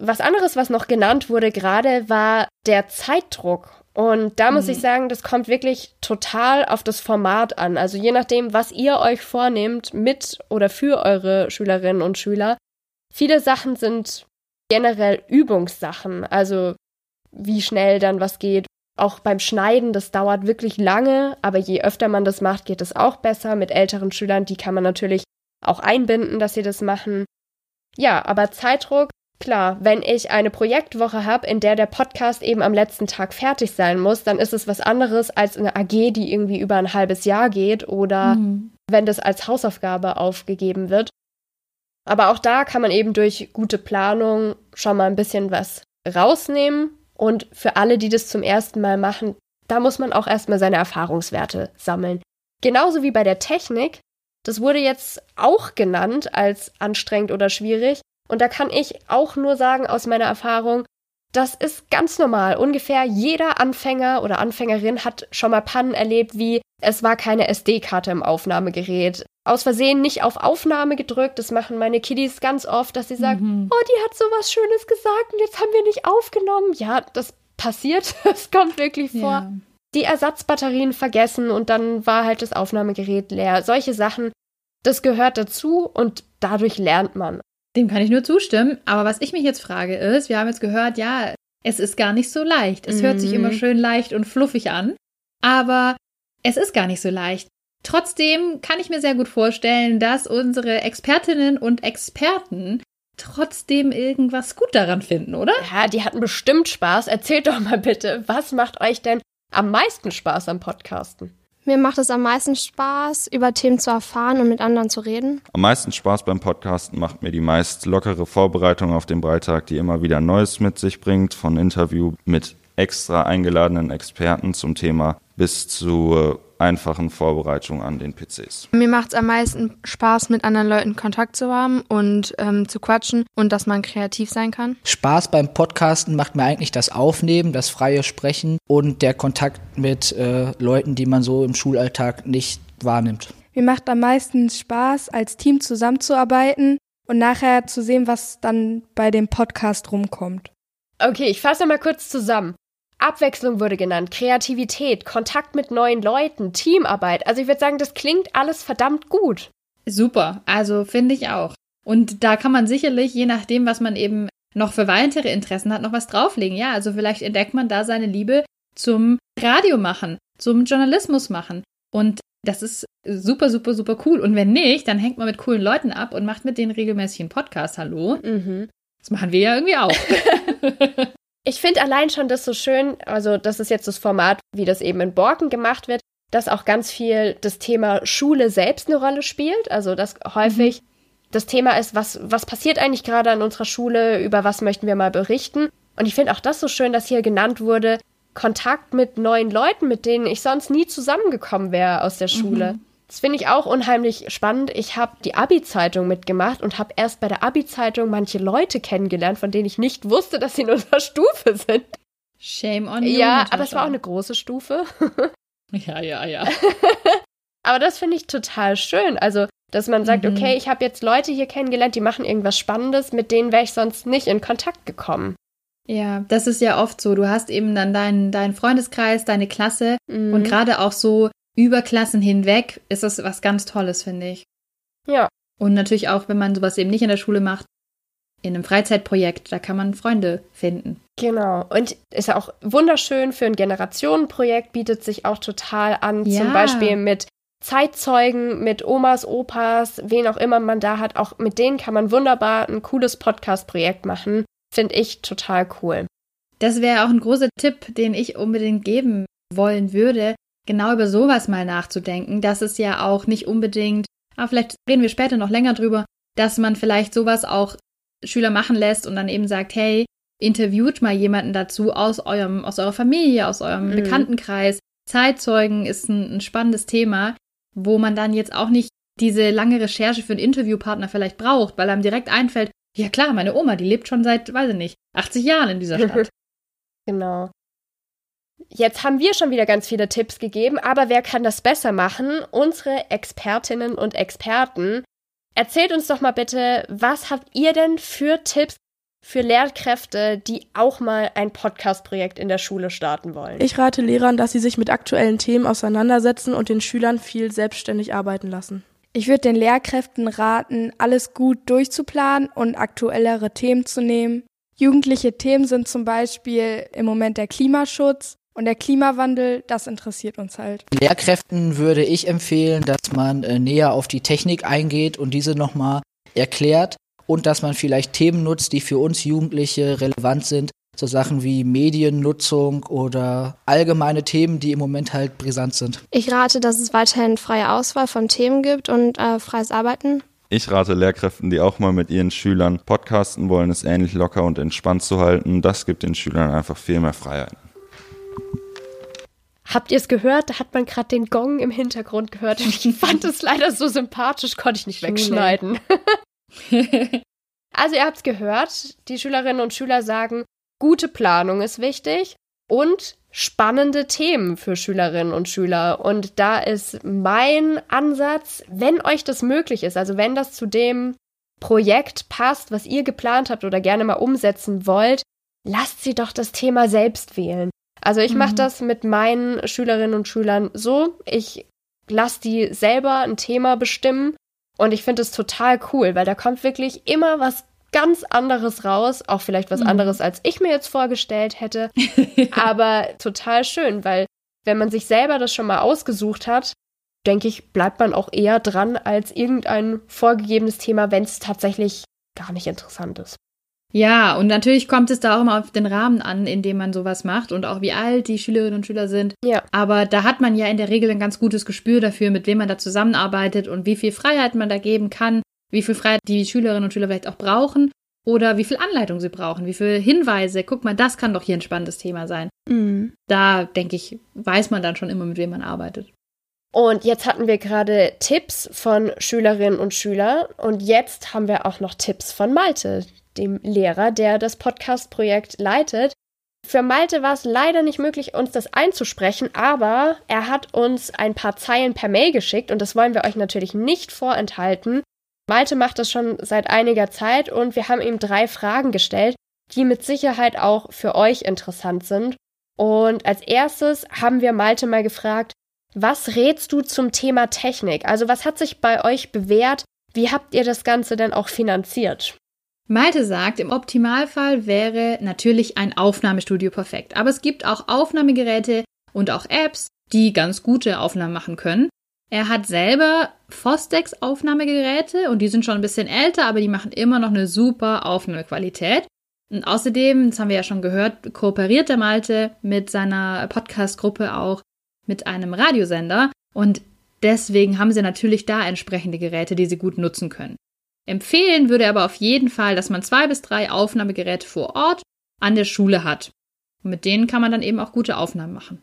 Was anderes, was noch genannt wurde gerade, war der Zeitdruck. Und da muss Mhm. ich sagen, das kommt wirklich total auf das Format an. Also je nachdem, was ihr euch vornehmt mit oder für eure Schülerinnen und Schüler. Viele Sachen sind generell Übungssachen. Also wie schnell dann was geht. Auch beim Schneiden, das dauert wirklich lange, aber je öfter man das macht, geht es auch besser. Mit älteren Schülern, die kann man natürlich auch einbinden, dass sie das machen. Ja, aber Zeitdruck, klar, wenn ich eine Projektwoche habe, in der der Podcast eben am letzten Tag fertig sein muss, dann ist es was anderes als eine AG, die irgendwie über ein halbes Jahr geht oder Mhm. wenn das als Hausaufgabe aufgegeben wird. Aber auch da kann man eben durch gute Planung schon mal ein bisschen was rausnehmen Und für alle, die das zum ersten Mal machen, da muss man auch erstmal seine Erfahrungswerte sammeln. Genauso wie bei der Technik. Das wurde jetzt auch genannt als anstrengend oder schwierig. Und da kann ich auch nur sagen aus meiner Erfahrung, das ist ganz normal. Ungefähr jeder Anfänger oder Anfängerin hat schon mal Pannen erlebt, wie es war keine SD-Karte im Aufnahmegerät. Aus Versehen nicht auf Aufnahme gedrückt. Das machen meine Kiddies ganz oft, dass sie sagen, mhm. oh, die hat so was Schönes gesagt und jetzt haben wir nicht aufgenommen. Ja, das passiert. Das kommt wirklich vor. Ja. Die Ersatzbatterien vergessen und dann war halt das Aufnahmegerät leer. Solche Sachen, das gehört dazu und dadurch lernt man. Dem kann ich nur zustimmen. Aber was ich mich jetzt frage ist, wir haben jetzt gehört, ja, es ist gar nicht so leicht. Es mhm. hört sich immer mhm. schön leicht und fluffig an. Aber es ist gar nicht so leicht. Trotzdem kann ich mir sehr gut vorstellen, dass unsere Expertinnen und Experten trotzdem irgendwas gut daran finden, oder? Ja, die hatten bestimmt Spaß. Erzählt doch mal bitte, was macht euch denn am meisten Spaß am Podcasten? Mir macht es am meisten Spaß, über Themen zu erfahren und mit anderen zu reden. Am meisten Spaß beim Podcasten macht mir die meist lockere Vorbereitung auf den Beitrag, die immer wieder Neues mit sich bringt, von Interview mit extra eingeladenen Experten zum Thema bis zu einfachen Vorbereitung an den PCs. Mir macht es am meisten Spaß, mit anderen Leuten Kontakt zu haben und ähm, zu quatschen und dass man kreativ sein kann. Spaß beim Podcasten macht mir eigentlich das Aufnehmen, das freie Sprechen und der Kontakt mit äh, Leuten, die man so im Schulalltag nicht wahrnimmt. Mir macht am meisten Spaß, als Team zusammenzuarbeiten und nachher zu sehen, was dann bei dem Podcast rumkommt. Okay, ich fasse mal kurz zusammen. Abwechslung wurde genannt, Kreativität, Kontakt mit neuen Leuten, Teamarbeit. Also ich würde sagen, das klingt alles verdammt gut. Super, also finde ich auch. Und da kann man sicherlich, je nachdem, was man eben noch für weitere Interessen hat, noch was drauflegen. Ja, also vielleicht entdeckt man da seine Liebe zum Radio machen, zum Journalismus machen. Und das ist super, super, super cool. Und wenn nicht, dann hängt man mit coolen Leuten ab und macht mit denen regelmäßig einen Podcast. Hallo? Mhm. Das machen wir ja irgendwie auch. Ich finde allein schon das so schön, also das ist jetzt das Format, wie das eben in Borken gemacht wird, dass auch ganz viel das Thema Schule selbst eine Rolle spielt. Also dass häufig mhm. das Thema ist, was, was passiert eigentlich gerade an unserer Schule, über was möchten wir mal berichten. Und ich finde auch das so schön, dass hier genannt wurde, Kontakt mit neuen Leuten, mit denen ich sonst nie zusammengekommen wäre aus der Schule. Mhm. Das finde ich auch unheimlich spannend. Ich habe die Abi-Zeitung mitgemacht und habe erst bei der Abi-Zeitung manche Leute kennengelernt, von denen ich nicht wusste, dass sie in unserer Stufe sind. Shame on you. Ja, Natascha. aber es war auch eine große Stufe. ja, ja, ja. aber das finde ich total schön. Also, dass man sagt, mhm. okay, ich habe jetzt Leute hier kennengelernt, die machen irgendwas Spannendes, mit denen wäre ich sonst nicht in Kontakt gekommen. Ja, das ist ja oft so. Du hast eben dann deinen, deinen Freundeskreis, deine Klasse mhm. und gerade auch so über Klassen hinweg ist das was ganz Tolles, finde ich. Ja. Und natürlich auch, wenn man sowas eben nicht in der Schule macht, in einem Freizeitprojekt, da kann man Freunde finden. Genau. Und ist ja auch wunderschön für ein Generationenprojekt, bietet sich auch total an, ja. zum Beispiel mit Zeitzeugen, mit Omas, Opas, wen auch immer man da hat. Auch mit denen kann man wunderbar ein cooles Podcast-Projekt machen. Finde ich total cool. Das wäre auch ein großer Tipp, den ich unbedingt geben wollen würde genau über sowas mal nachzudenken, dass es ja auch nicht unbedingt, aber vielleicht reden wir später noch länger drüber, dass man vielleicht sowas auch Schüler machen lässt und dann eben sagt, hey, interviewt mal jemanden dazu aus eurem, aus eurer Familie, aus eurem mhm. Bekanntenkreis. Zeitzeugen ist ein, ein spannendes Thema, wo man dann jetzt auch nicht diese lange Recherche für einen Interviewpartner vielleicht braucht, weil einem direkt einfällt, ja klar, meine Oma, die lebt schon seit, weiß ich nicht, 80 Jahren in dieser Stadt. genau. Jetzt haben wir schon wieder ganz viele Tipps gegeben, aber wer kann das besser machen? Unsere Expertinnen und Experten. Erzählt uns doch mal bitte, was habt ihr denn für Tipps für Lehrkräfte, die auch mal ein Podcast-Projekt in der Schule starten wollen? Ich rate Lehrern, dass sie sich mit aktuellen Themen auseinandersetzen und den Schülern viel selbstständig arbeiten lassen. Ich würde den Lehrkräften raten, alles gut durchzuplanen und aktuellere Themen zu nehmen. Jugendliche Themen sind zum Beispiel im Moment der Klimaschutz, und der Klimawandel, das interessiert uns halt. Lehrkräften würde ich empfehlen, dass man äh, näher auf die Technik eingeht und diese nochmal erklärt und dass man vielleicht Themen nutzt, die für uns Jugendliche relevant sind. So Sachen wie Mediennutzung oder allgemeine Themen, die im Moment halt brisant sind. Ich rate, dass es weiterhin freie Auswahl von Themen gibt und äh, freies Arbeiten Ich rate Lehrkräften, die auch mal mit ihren Schülern podcasten wollen, es ähnlich locker und entspannt zu halten. Das gibt den Schülern einfach viel mehr Freiheiten. Habt ihr es gehört? Da hat man gerade den Gong im Hintergrund gehört. Und ich fand es leider so sympathisch, konnte ich nicht wegschneiden. also ihr habt es gehört, die Schülerinnen und Schüler sagen, gute Planung ist wichtig und spannende Themen für Schülerinnen und Schüler. Und da ist mein Ansatz, wenn euch das möglich ist, also wenn das zu dem Projekt passt, was ihr geplant habt oder gerne mal umsetzen wollt, lasst sie doch das Thema selbst wählen. Also ich mhm. mache das mit meinen Schülerinnen und Schülern so, ich lasse die selber ein Thema bestimmen und ich finde es total cool, weil da kommt wirklich immer was ganz anderes raus, auch vielleicht was mhm. anderes, als ich mir jetzt vorgestellt hätte. Aber total schön, weil wenn man sich selber das schon mal ausgesucht hat, denke ich, bleibt man auch eher dran als irgendein vorgegebenes Thema, wenn es tatsächlich gar nicht interessant ist. Ja, und natürlich kommt es da auch immer auf den Rahmen an, in dem man sowas macht und auch wie alt die Schülerinnen und Schüler sind. Ja. Aber da hat man ja in der Regel ein ganz gutes Gespür dafür, mit wem man da zusammenarbeitet und wie viel Freiheit man da geben kann wie viel Freiheit die Schülerinnen und Schüler vielleicht auch brauchen oder wie viel Anleitung sie brauchen, wie viele Hinweise. Guck mal, das kann doch hier ein spannendes Thema sein. Mhm. Da, denke ich, weiß man dann schon immer, mit wem man arbeitet. Und jetzt hatten wir gerade Tipps von Schülerinnen und Schülern und jetzt haben wir auch noch Tipps von Malte, dem Lehrer, der das Podcast-Projekt leitet. Für Malte war es leider nicht möglich, uns das einzusprechen, aber er hat uns ein paar Zeilen per Mail geschickt und das wollen wir euch natürlich nicht vorenthalten. Malte macht das schon seit einiger Zeit und wir haben ihm drei Fragen gestellt, die mit Sicherheit auch für euch interessant sind. Und als erstes haben wir Malte mal gefragt, was rätst du zum Thema Technik? Also was hat sich bei euch bewährt? Wie habt ihr das Ganze denn auch finanziert? Malte sagt, im Optimalfall wäre natürlich ein Aufnahmestudio perfekt. Aber es gibt auch Aufnahmegeräte und auch Apps, die ganz gute Aufnahmen machen können. Er hat selber Fostex-Aufnahmegeräte und die sind schon ein bisschen älter, aber die machen immer noch eine super Aufnahmequalität. Und außerdem, das haben wir ja schon gehört, kooperiert der Malte mit seiner Podcast-Gruppe auch mit einem Radiosender und deswegen haben sie natürlich da entsprechende Geräte, die sie gut nutzen können. Empfehlen würde er aber auf jeden Fall, dass man zwei bis drei Aufnahmegeräte vor Ort an der Schule hat. Und mit denen kann man dann eben auch gute Aufnahmen machen.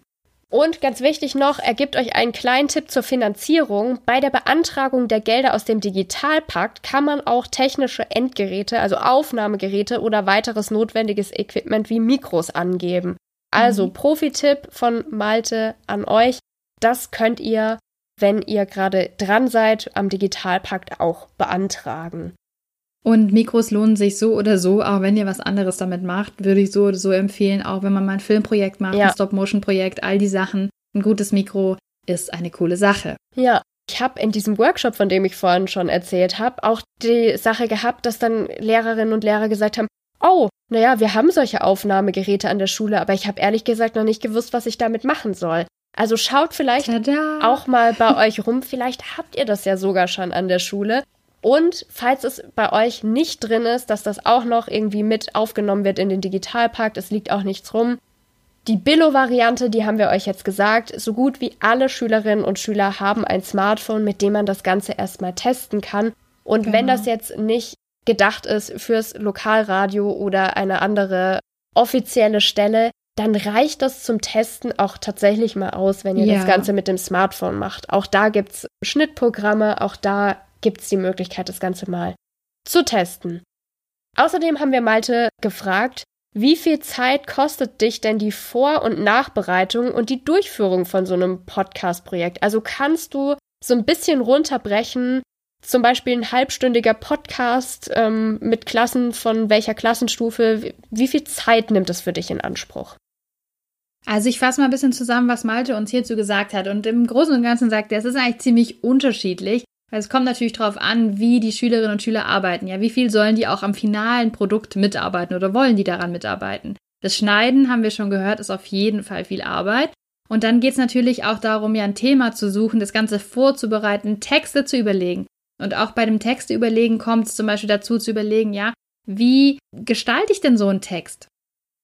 Und ganz wichtig noch, er gibt euch einen kleinen Tipp zur Finanzierung. Bei der Beantragung der Gelder aus dem Digitalpakt kann man auch technische Endgeräte, also Aufnahmegeräte oder weiteres notwendiges Equipment wie Mikros angeben. Also mhm. Profi-Tipp von Malte an euch. Das könnt ihr, wenn ihr gerade dran seid, am Digitalpakt auch beantragen. Und Mikros lohnen sich so oder so, auch wenn ihr was anderes damit macht, würde ich so oder so empfehlen, auch wenn man mal ein Filmprojekt macht, ja. ein Stop-Motion-Projekt, all die Sachen. Ein gutes Mikro ist eine coole Sache. Ja, ich habe in diesem Workshop, von dem ich vorhin schon erzählt habe, auch die Sache gehabt, dass dann Lehrerinnen und Lehrer gesagt haben, oh, naja, wir haben solche Aufnahmegeräte an der Schule, aber ich habe ehrlich gesagt noch nicht gewusst, was ich damit machen soll. Also schaut vielleicht Tada. auch mal bei euch rum, vielleicht habt ihr das ja sogar schon an der Schule und falls es bei euch nicht drin ist, dass das auch noch irgendwie mit aufgenommen wird in den Digitalpakt, es liegt auch nichts rum. Die Billo-Variante, die haben wir euch jetzt gesagt, so gut wie alle Schülerinnen und Schüler haben ein Smartphone, mit dem man das Ganze erstmal testen kann. Und genau. wenn das jetzt nicht gedacht ist fürs Lokalradio oder eine andere offizielle Stelle, dann reicht das zum Testen auch tatsächlich mal aus, wenn ihr ja. das Ganze mit dem Smartphone macht. Auch da gibt's Schnittprogramme, auch da gibt es die Möglichkeit, das Ganze mal zu testen. Außerdem haben wir Malte gefragt, wie viel Zeit kostet dich denn die Vor- und Nachbereitung und die Durchführung von so einem Podcast-Projekt? Also kannst du so ein bisschen runterbrechen, zum Beispiel ein halbstündiger Podcast ähm, mit Klassen von welcher Klassenstufe, wie viel Zeit nimmt es für dich in Anspruch? Also ich fasse mal ein bisschen zusammen, was Malte uns hierzu gesagt hat. Und im Großen und Ganzen sagt er, es ist eigentlich ziemlich unterschiedlich. Es kommt natürlich darauf an, wie die Schülerinnen und Schüler arbeiten. Ja, wie viel sollen die auch am finalen Produkt mitarbeiten oder wollen die daran mitarbeiten? Das Schneiden, haben wir schon gehört, ist auf jeden Fall viel Arbeit. Und dann geht es natürlich auch darum, ja ein Thema zu suchen, das Ganze vorzubereiten, Texte zu überlegen. Und auch bei dem Texte überlegen kommt es zum Beispiel dazu zu überlegen, ja, wie gestalte ich denn so einen Text?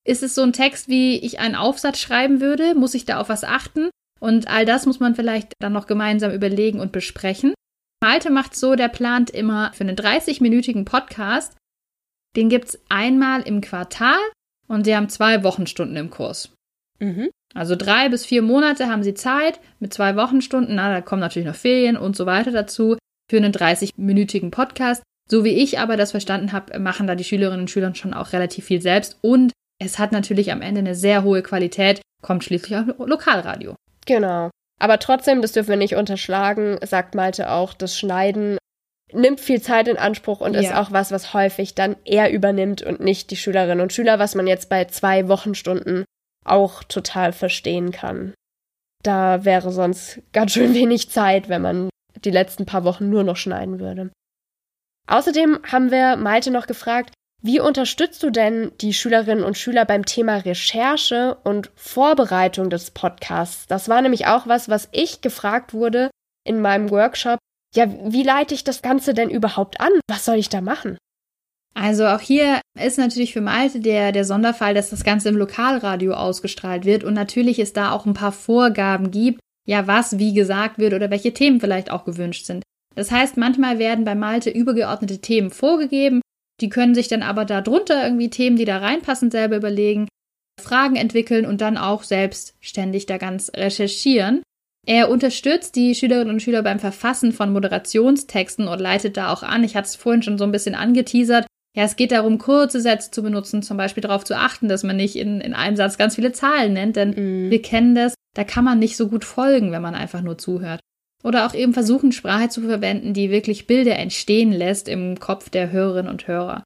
Ist es so ein Text, wie ich einen Aufsatz schreiben würde? Muss ich da auf was achten? Und all das muss man vielleicht dann noch gemeinsam überlegen und besprechen. Malte macht so, der plant immer für einen 30-minütigen Podcast. Den gibt's einmal im Quartal und sie haben zwei Wochenstunden im Kurs. Mhm. Also drei bis vier Monate haben sie Zeit mit zwei Wochenstunden. Na, da kommen natürlich noch Ferien und so weiter dazu für einen 30-minütigen Podcast. So wie ich aber das verstanden habe, machen da die Schülerinnen und Schüler schon auch relativ viel selbst und es hat natürlich am Ende eine sehr hohe Qualität, kommt schließlich auch Lokalradio. Genau. Aber trotzdem, das dürfen wir nicht unterschlagen, sagt Malte auch, das Schneiden nimmt viel Zeit in Anspruch und Ja. ist auch was, was häufig dann er übernimmt und nicht die Schülerinnen und Schüler, was man jetzt bei zwei Wochenstunden auch total verstehen kann. Da wäre sonst ganz schön wenig Zeit, wenn man die letzten paar Wochen nur noch schneiden würde. Außerdem haben wir Malte noch gefragt, wie unterstützt du denn die Schülerinnen und Schüler beim Thema Recherche und Vorbereitung des Podcasts? Das war nämlich auch was, was ich gefragt wurde in meinem Workshop. Ja, wie leite ich das Ganze denn überhaupt an? Was soll ich da machen? Also auch hier ist natürlich für Malte der, der Sonderfall, dass das Ganze im Lokalradio ausgestrahlt wird und natürlich es da auch ein paar Vorgaben gibt, ja, was wie gesagt wird oder welche Themen vielleicht auch gewünscht sind. Das heißt, manchmal werden bei Malte übergeordnete Themen vorgegeben, die können sich dann aber darunter irgendwie Themen, die da reinpassen, selber überlegen, Fragen entwickeln und dann auch selbstständig da ganz recherchieren. Er unterstützt die Schülerinnen und Schüler beim Verfassen von Moderationstexten und leitet da auch an. Ich hatte es vorhin schon so ein bisschen angeteasert. Ja, es geht darum, kurze Sätze zu benutzen, zum Beispiel darauf zu achten, dass man nicht in, in einem Satz ganz viele Zahlen nennt, denn wir kennen das, da kann man nicht so gut folgen, wenn man einfach nur zuhört. Oder auch eben versuchen, Sprache zu verwenden, die wirklich Bilder entstehen lässt im Kopf der Hörerinnen und Hörer.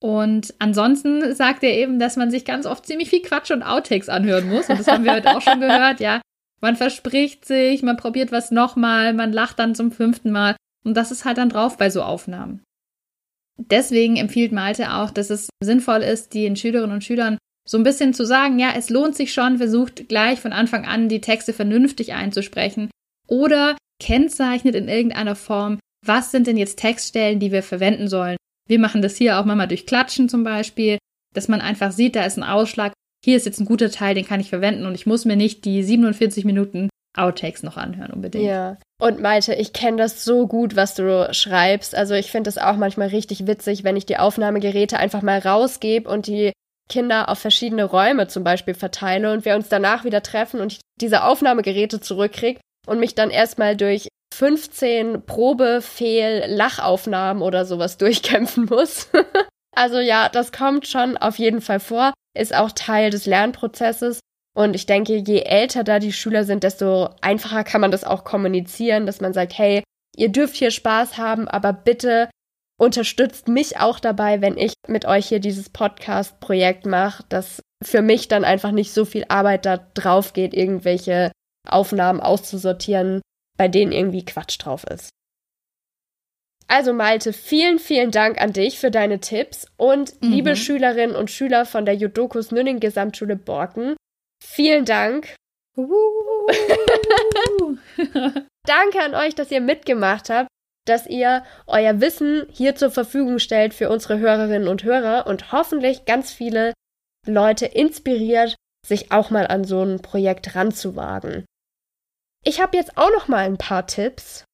Und ansonsten sagt er eben, dass man sich ganz oft ziemlich viel Quatsch und Outtakes anhören muss. Und das haben wir heute auch schon gehört, ja. Man verspricht sich, man probiert was nochmal, man lacht dann zum fünften Mal. Und das ist halt dann drauf bei so Aufnahmen. Deswegen empfiehlt Malte auch, dass es sinnvoll ist, den Schülerinnen und Schülern so ein bisschen zu sagen, ja, es lohnt sich schon, versucht gleich von Anfang an die Texte vernünftig einzusprechen oder kennzeichnet in irgendeiner Form, was sind denn jetzt Textstellen, die wir verwenden sollen. Wir machen das hier auch manchmal durch Klatschen zum Beispiel, dass man einfach sieht, da ist ein Ausschlag, hier ist jetzt ein guter Teil, den kann ich verwenden und ich muss mir nicht die 47 Minuten Outtakes noch anhören unbedingt. Ja. Und Malte, ich kenne das so gut, was du schreibst. Also ich finde das auch manchmal richtig witzig, wenn ich die Aufnahmegeräte einfach mal rausgebe und die Kinder auf verschiedene Räume zum Beispiel verteile und wir uns danach wieder treffen und ich diese Aufnahmegeräte zurückkriege und mich dann erstmal durch 15 Probe-Fehl-Lachaufnahmen oder sowas durchkämpfen muss. also ja, das kommt schon auf jeden Fall vor, ist auch Teil des Lernprozesses. Und ich denke, je älter da die Schüler sind, desto einfacher kann man das auch kommunizieren, dass man sagt, hey, ihr dürft hier Spaß haben, aber bitte unterstützt mich auch dabei, wenn ich mit euch hier dieses Podcast-Projekt mache, dass für mich dann einfach nicht so viel Arbeit da drauf geht, irgendwelche Aufnahmen auszusortieren, bei denen irgendwie Quatsch drauf ist. Also Malte, vielen, vielen Dank an dich für deine Tipps und Mhm. liebe Schülerinnen und Schüler von der Jodokus Nünning Gesamtschule Borken, vielen Dank. Danke an euch, dass ihr mitgemacht habt, dass ihr euer Wissen hier zur Verfügung stellt für unsere Hörerinnen und Hörer und hoffentlich ganz viele Leute inspiriert, sich auch mal an so ein Projekt ranzuwagen. Ich habe jetzt auch noch mal ein paar Tipps.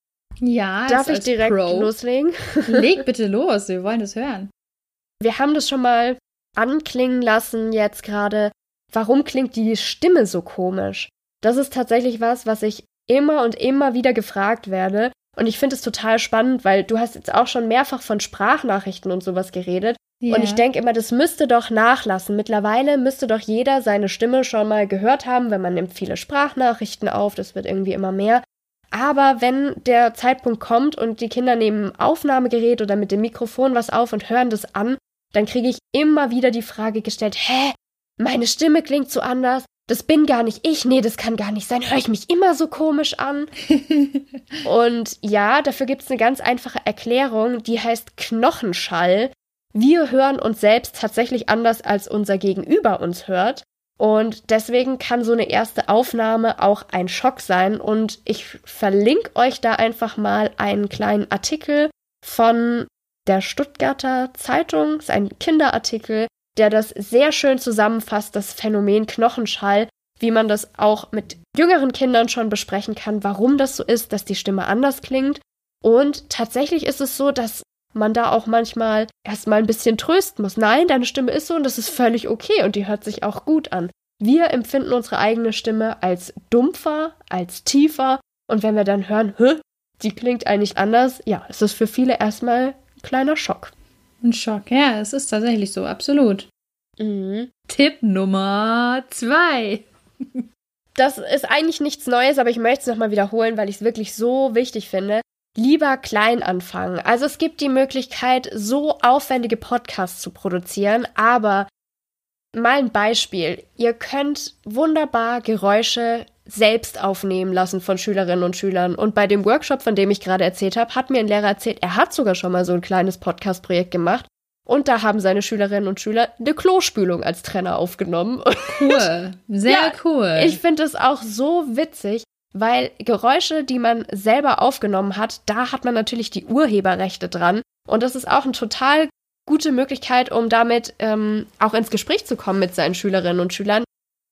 Ja, Darf ich direkt Pro. loslegen? Leg bitte los, wir wollen das hören. Wir haben das schon mal anklingen lassen jetzt gerade. Warum klingt die Stimme so komisch? Das ist tatsächlich was, was ich immer und immer wieder gefragt werde. Und ich finde es total spannend, weil du hast jetzt auch schon mehrfach von Sprachnachrichten und sowas geredet. Und ich denke immer, das müsste doch nachlassen. Mittlerweile müsste doch jeder seine Stimme schon mal gehört haben, wenn man nimmt viele Sprachnachrichten auf, das wird irgendwie immer mehr. Aber wenn der Zeitpunkt kommt und die Kinder nehmen Aufnahmegerät oder mit dem Mikrofon was auf und hören das an, dann kriege ich immer wieder die Frage gestellt, hä, meine Stimme klingt so anders, das bin gar nicht ich, nee, das kann gar nicht sein, höre ich mich immer so komisch an? und ja, dafür gibt es eine ganz einfache Erklärung, die heißt Knochenschall. Wir hören uns selbst tatsächlich anders, als unser Gegenüber uns hört. Und deswegen kann so eine erste Aufnahme auch ein Schock sein. Und ich verlinke euch da einfach mal einen kleinen Artikel von der Stuttgarter Zeitung. Ist ein Kinderartikel, der das sehr schön zusammenfasst, das Phänomen Knochenschall, wie man das auch mit jüngeren Kindern schon besprechen kann, warum das so ist, dass die Stimme anders klingt. Und tatsächlich ist es so, dass man da auch manchmal erstmal ein bisschen trösten muss. Nein, deine Stimme ist so und das ist völlig okay und die hört sich auch gut an. Wir empfinden unsere eigene Stimme als dumpfer, als tiefer und wenn wir dann hören, Hö, die klingt eigentlich anders, ja, es ist für viele erstmal ein kleiner Schock. Ein Schock, ja, es ist tatsächlich so, absolut. Mhm. Tipp Nummer zwei. Das ist eigentlich nichts Neues, aber ich möchte es nochmal wiederholen, weil ich es wirklich so wichtig finde. Lieber klein anfangen. Also es gibt die Möglichkeit, so aufwendige Podcasts zu produzieren, aber mal ein Beispiel. Ihr könnt wunderbar Geräusche selbst aufnehmen lassen von Schülerinnen und Schülern. Und bei dem Workshop, von dem ich gerade erzählt habe, hat mir ein Lehrer erzählt, er hat sogar schon mal so ein kleines Podcast-Projekt gemacht. Und da haben seine Schülerinnen und Schüler eine Klospülung als Trenner aufgenommen. Cool. Sehr ja, cool. Ich finde es auch so witzig, weil Geräusche, die man selber aufgenommen hat, da hat man natürlich die Urheberrechte dran. Und das ist auch eine total gute Möglichkeit, um damit ähm, auch ins Gespräch zu kommen mit seinen Schülerinnen und Schülern.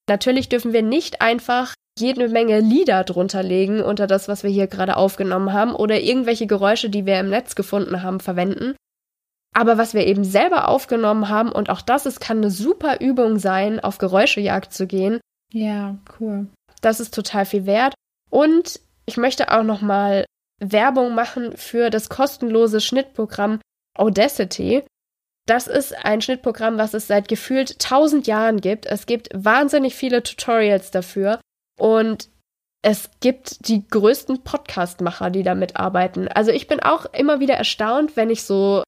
Natürlich dürfen wir nicht einfach jede Menge Lieder drunter legen unter das, was wir hier gerade aufgenommen haben oder irgendwelche Geräusche, die wir im Netz gefunden haben, verwenden. Aber was wir eben selber aufgenommen haben, und auch das ist, kann eine super Übung sein, auf Geräuschejagd zu gehen. Ja, cool. Das ist total viel wert. Und ich möchte auch nochmal Werbung machen für das kostenlose Schnittprogramm Audacity. Das ist ein Schnittprogramm, was es seit gefühlt 1000 Jahren gibt. Es gibt wahnsinnig viele Tutorials dafür. Und es gibt die größten Podcast-Macher, die damit arbeiten. Also ich bin auch immer wieder erstaunt, wenn ich so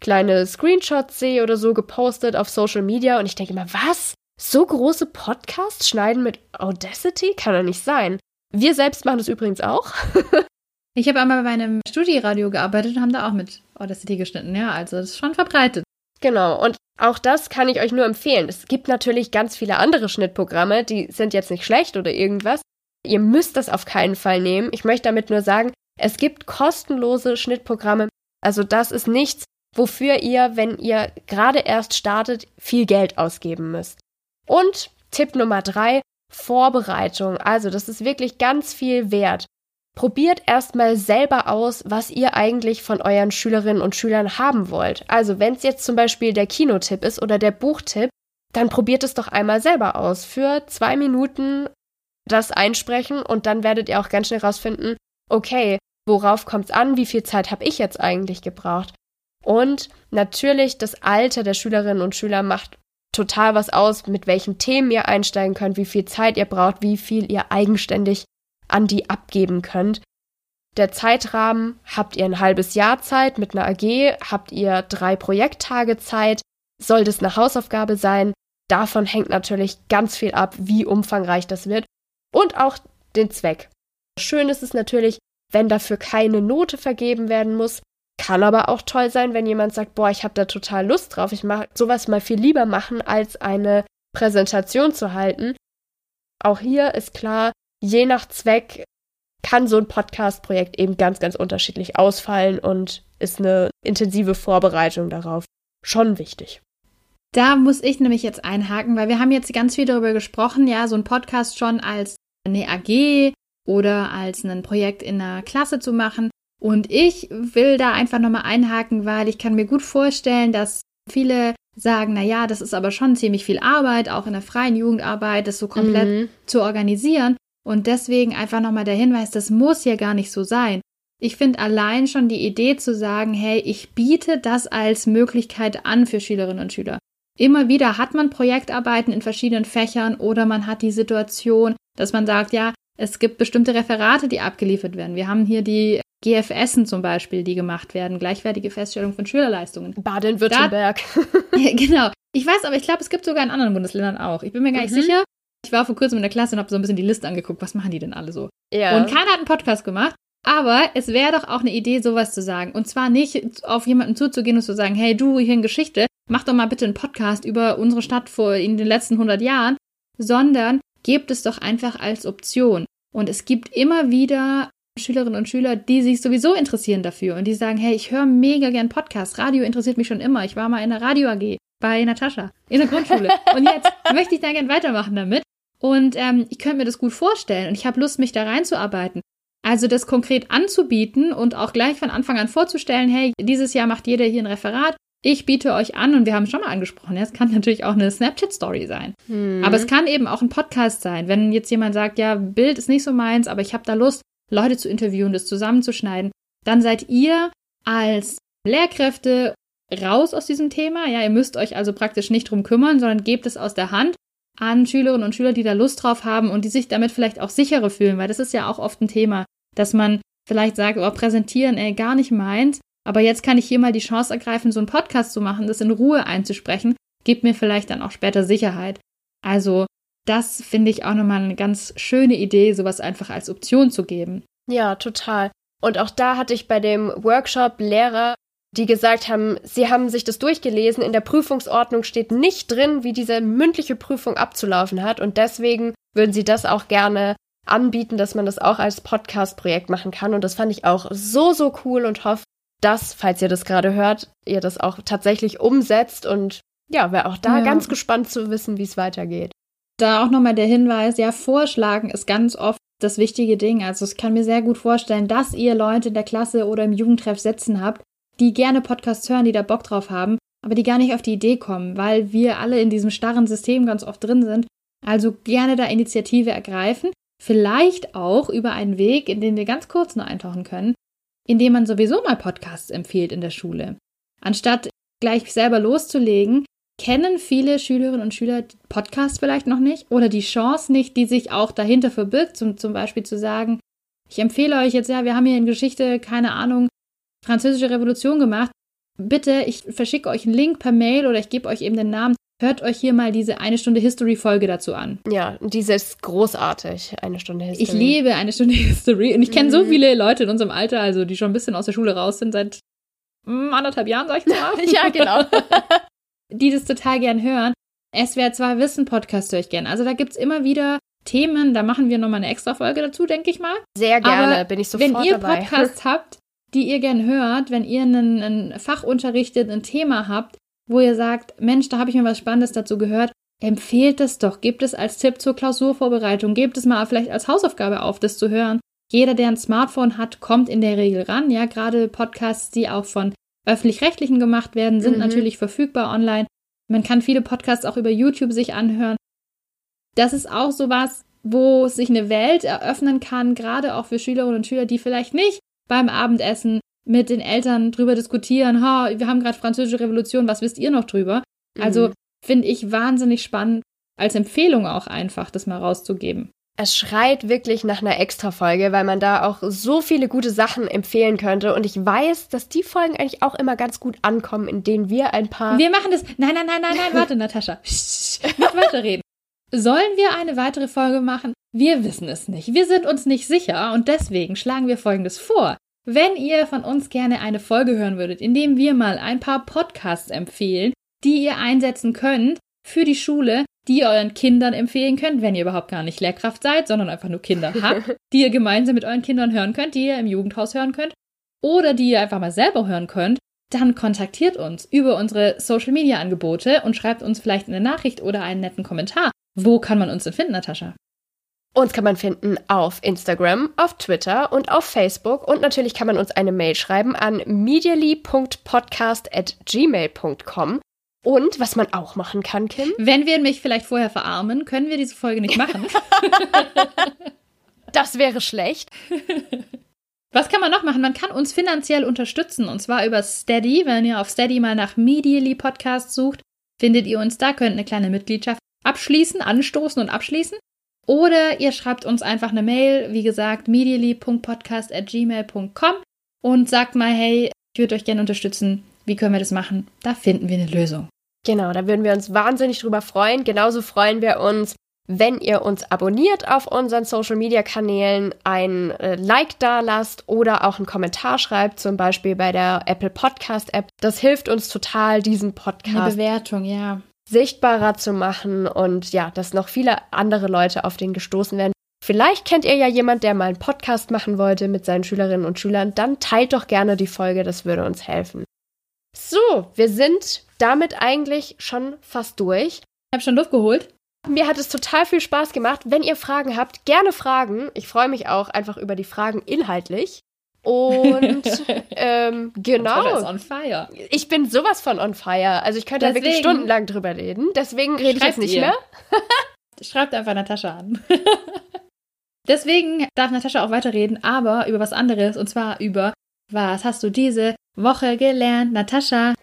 kleine Screenshots sehe oder so gepostet auf Social Media und ich denke immer, was? So große Podcasts schneiden mit Audacity? Kann doch nicht sein. Wir selbst machen das übrigens auch. ich habe einmal bei einem Studieradio gearbeitet und haben da auch mit Audacity geschnitten, ja, also das ist schon verbreitet. Genau, und auch das kann ich euch nur empfehlen. Es gibt natürlich ganz viele andere Schnittprogramme, die sind jetzt nicht schlecht oder irgendwas. Ihr müsst das auf keinen Fall nehmen. Ich möchte damit nur sagen, es gibt kostenlose Schnittprogramme. Also das ist nichts, wofür ihr, wenn ihr gerade erst startet, viel Geld ausgeben müsst. Und Tipp Nummer drei, Vorbereitung. Also das ist wirklich ganz viel wert. Probiert erstmal selber aus, was ihr eigentlich von euren Schülerinnen und Schülern haben wollt. Also wenn es jetzt zum Beispiel der Kinotipp ist oder der Buchtipp, dann probiert es doch einmal selber aus. Für zwei Minuten das einsprechen und dann werdet ihr auch ganz schnell rausfinden, okay, worauf kommt es an, wie viel Zeit habe ich jetzt eigentlich gebraucht. Und natürlich das Alter der Schülerinnen und Schüler macht total was aus, mit welchen Themen ihr einsteigen könnt, wie viel Zeit ihr braucht, wie viel ihr eigenständig an die abgeben könnt. Der Zeitrahmen habt ihr ein halbes Jahr Zeit mit einer AG, habt ihr drei Projekttage Zeit, soll das eine Hausaufgabe sein. Davon hängt natürlich ganz viel ab, wie umfangreich das wird und auch den Zweck. Schön ist es natürlich, wenn dafür keine Note vergeben werden muss. Kann aber auch toll sein, wenn jemand sagt, boah, ich habe da total Lust drauf, ich mag sowas mal viel lieber machen, als eine Präsentation zu halten. Auch hier ist klar, je nach Zweck kann so ein Podcast-Projekt eben ganz, ganz unterschiedlich ausfallen und ist eine intensive Vorbereitung darauf schon wichtig. Da muss ich nämlich jetzt einhaken, weil wir haben jetzt ganz viel darüber gesprochen, ja, so ein Podcast schon als eine AG oder als ein Projekt in einer Klasse zu machen. Und ich will da einfach nochmal einhaken, weil ich kann mir gut vorstellen, dass viele sagen, na ja, das ist aber schon ziemlich viel Arbeit, auch in der freien Jugendarbeit, das so komplett mhm. zu organisieren. Und deswegen einfach nochmal der Hinweis, das muss ja gar nicht so sein. Ich finde allein schon die Idee zu sagen, hey, ich biete das als Möglichkeit an für Schülerinnen und Schüler. Immer wieder hat man Projektarbeiten in verschiedenen Fächern oder man hat die Situation, dass man sagt, ja, es gibt bestimmte Referate, die abgeliefert werden. Wir haben hier die GFSen zum Beispiel, die gemacht werden, gleichwertige Feststellung von Schülerleistungen. Baden-Württemberg. genau. Ich weiß aber, ich glaube, es gibt sogar in anderen Bundesländern auch. Ich bin mir gar nicht mhm. sicher. Ich war vor kurzem in der Klasse und habe so ein bisschen die Liste angeguckt, was machen die denn alle so? Ja. Und keiner hat einen Podcast gemacht, aber es wäre doch auch eine Idee, sowas zu sagen. Und zwar nicht auf jemanden zuzugehen und zu sagen, hey, du hier in Geschichte, mach doch mal bitte einen Podcast über unsere Stadt vor in den letzten 100 Jahren, sondern gebt es doch einfach als Option. Und es gibt immer wieder Schülerinnen und Schüler, die sich sowieso interessieren dafür und die sagen, hey, ich höre mega gern Podcasts. Radio interessiert mich schon immer. Ich war mal in der Radio AG bei Natascha in der Grundschule. und jetzt möchte ich da gern weitermachen damit. Und ähm, ich könnte mir das gut vorstellen und ich habe Lust, mich da reinzuarbeiten. Also das konkret anzubieten und auch gleich von Anfang an vorzustellen, hey, dieses Jahr macht jeder hier ein Referat. Ich biete euch an und wir haben schon mal angesprochen, es kann natürlich auch eine Snapchat-Story sein. Hm. Aber es kann eben auch ein Podcast sein. Wenn jetzt jemand sagt, ja, Bild ist nicht so meins, aber ich habe da Lust, Leute zu interviewen, das zusammenzuschneiden, dann seid ihr als Lehrkräfte raus aus diesem Thema. Ja, ihr müsst euch also praktisch nicht drum kümmern, sondern gebt es aus der Hand an Schülerinnen und Schüler, die da Lust drauf haben und die sich damit vielleicht auch sicherer fühlen, weil das ist ja auch oft ein Thema, dass man vielleicht sagt, oh, präsentieren, ey, gar nicht meins, aber jetzt kann ich hier mal die Chance ergreifen, so einen Podcast zu machen, das in Ruhe einzusprechen, gibt mir vielleicht dann auch später Sicherheit. Also, das finde ich auch nochmal eine ganz schöne Idee, sowas einfach als Option zu geben. Ja, total. Und auch da hatte ich bei dem Workshop Lehrer, die gesagt haben, sie haben sich das durchgelesen. In der Prüfungsordnung steht nicht drin, wie diese mündliche Prüfung abzulaufen hat. Und deswegen würden sie das auch gerne anbieten, dass man das auch als Podcast-Projekt machen kann. Und das fand ich auch so, so cool und hoffe, dass, falls ihr das gerade hört, ihr das auch tatsächlich umsetzt. Und ja, wäre auch da Ja. ganz gespannt zu wissen, wie es weitergeht. Da auch nochmal der Hinweis, ja, vorschlagen ist ganz oft das wichtige Ding. Also ich kann mir sehr gut vorstellen, dass ihr Leute in der Klasse oder im Jugendtreff sitzen habt, die gerne Podcasts hören, die da Bock drauf haben, aber die gar nicht auf die Idee kommen, weil wir alle in diesem starren System ganz oft drin sind. Also gerne da Initiative ergreifen, vielleicht auch über einen Weg, in den wir ganz kurz nur eintauchen können, indem man sowieso mal Podcasts empfiehlt in der Schule. Anstatt gleich selber loszulegen, kennen viele Schülerinnen und Schüler die Podcasts vielleicht noch nicht oder die Chance nicht, die sich auch dahinter verbirgt, zum, zum Beispiel zu sagen, ich empfehle euch jetzt, ja, wir haben hier in Geschichte, keine Ahnung, Französische Revolution gemacht. Bitte, ich verschicke euch einen Link per Mail oder ich gebe euch eben den Namen. Hört euch hier mal diese eine Stunde History-Folge dazu an. Ja, diese ist großartig, eine Stunde History. Ich liebe eine Stunde History und ich kenne so Mhm. viele Leute in unserem Alter, also die schon ein bisschen aus der Schule raus sind, seit anderthalb Jahren, sag ich mal. Ja, genau. die das total gern hören. SWR 2 Wissen Podcast höre ich gern. Also da gibt's immer wieder Themen, da machen wir nochmal eine extra Folge dazu, denke ich mal. Sehr gerne, Aber bin ich sofort Wenn ihr dabei. Podcasts habt, die ihr gern hört, wenn ihr einen, ein Fach unterrichtet, ein Thema habt, wo ihr sagt, Mensch, da habe ich mir was Spannendes dazu gehört, empfehlt es doch, gebt es als Tipp zur Klausurvorbereitung, gebt es mal vielleicht als Hausaufgabe auf, das zu hören. Jeder, der ein Smartphone hat, kommt in der Regel ran. Ja, gerade Podcasts, die auch von öffentlich-rechtlichen gemacht werden, sind Mhm. natürlich verfügbar online. Man kann viele Podcasts auch über YouTube sich anhören. Das ist auch sowas, wo sich eine Welt eröffnen kann, gerade auch für Schülerinnen und Schüler, die vielleicht nicht beim Abendessen mit den Eltern drüber diskutieren, ha, wir haben gerade französische Revolution, was wisst ihr noch drüber? Also Mhm. finde ich wahnsinnig spannend, als Empfehlung auch einfach, das mal rauszugeben. Es schreit wirklich nach einer Extra-Folge, weil man da auch so viele gute Sachen empfehlen könnte. Und ich weiß, dass die Folgen eigentlich auch immer ganz gut ankommen, in denen wir ein paar. Wir machen das. Nein, nein, nein, nein, nein, warte, Natascha. Nicht weiterreden. Sollen wir eine weitere Folge machen? Wir wissen es nicht. Wir sind uns nicht sicher und deswegen schlagen wir Folgendes vor. Wenn ihr von uns gerne eine Folge hören würdet, indem wir mal ein paar Podcasts empfehlen, die ihr einsetzen könnt für die Schule, die ihr euren Kindern empfehlen könnt, wenn ihr überhaupt gar nicht Lehrkraft seid, sondern einfach nur Kinder habt, die ihr gemeinsam mit euren Kindern hören könnt, die ihr im Jugendhaus hören könnt oder die ihr einfach mal selber hören könnt, dann kontaktiert uns über unsere Social Media Angebote und schreibt uns vielleicht eine Nachricht oder einen netten Kommentar. Wo kann man uns denn finden, Natascha? Uns kann man finden auf Instagram, auf Twitter und auf Facebook. Und natürlich kann man uns eine Mail schreiben an medially.podcast.gmail.com. Und was man auch machen kann, Kim. Wenn wir mich vielleicht vorher verarmen, können wir diese Folge nicht machen. das wäre schlecht. Was kann man noch machen? Man kann uns finanziell unterstützen und zwar über Steady. Wenn ihr auf Steady mal nach Medially Podcast sucht, findet ihr uns da, könnt eine kleine Mitgliedschaft abschließen, anstoßen und abschließen. Oder ihr schreibt uns einfach eine Mail, wie gesagt, medially.podcast.gmail.com und sagt mal, hey, ich würde euch gerne unterstützen. Wie können wir das machen? Da finden wir eine Lösung. Genau, da würden wir uns wahnsinnig drüber freuen. Genauso freuen wir uns, wenn ihr uns abonniert auf unseren Social Media Kanälen, ein äh, Like da lasst oder auch einen Kommentar schreibt, zum Beispiel bei der Apple Podcast App. Das hilft uns total, diesen Eine Podcast Bewertung, ja. sichtbarer zu machen und ja, dass noch viele andere Leute auf den gestoßen werden. Vielleicht kennt ihr ja jemand, der mal einen Podcast machen wollte mit seinen Schülerinnen und Schülern. Dann teilt doch gerne die Folge, das würde uns helfen. So, wir sind damit eigentlich schon fast durch. Ich habe schon Luft geholt. Mir hat es total viel Spaß gemacht. Wenn ihr Fragen habt, gerne Fragen. Ich freue mich auch einfach über die Fragen inhaltlich. Und ähm, genau. Ich bin sowas von on fire. Also ich könnte da wirklich Deswegen- stundenlang drüber reden. Deswegen rede ich jetzt nicht ihr. mehr. Schreibt einfach Natascha an. Deswegen darf Natascha auch weiterreden, aber über was anderes. Und zwar über, was hast du diese Woche gelernt, Natascha?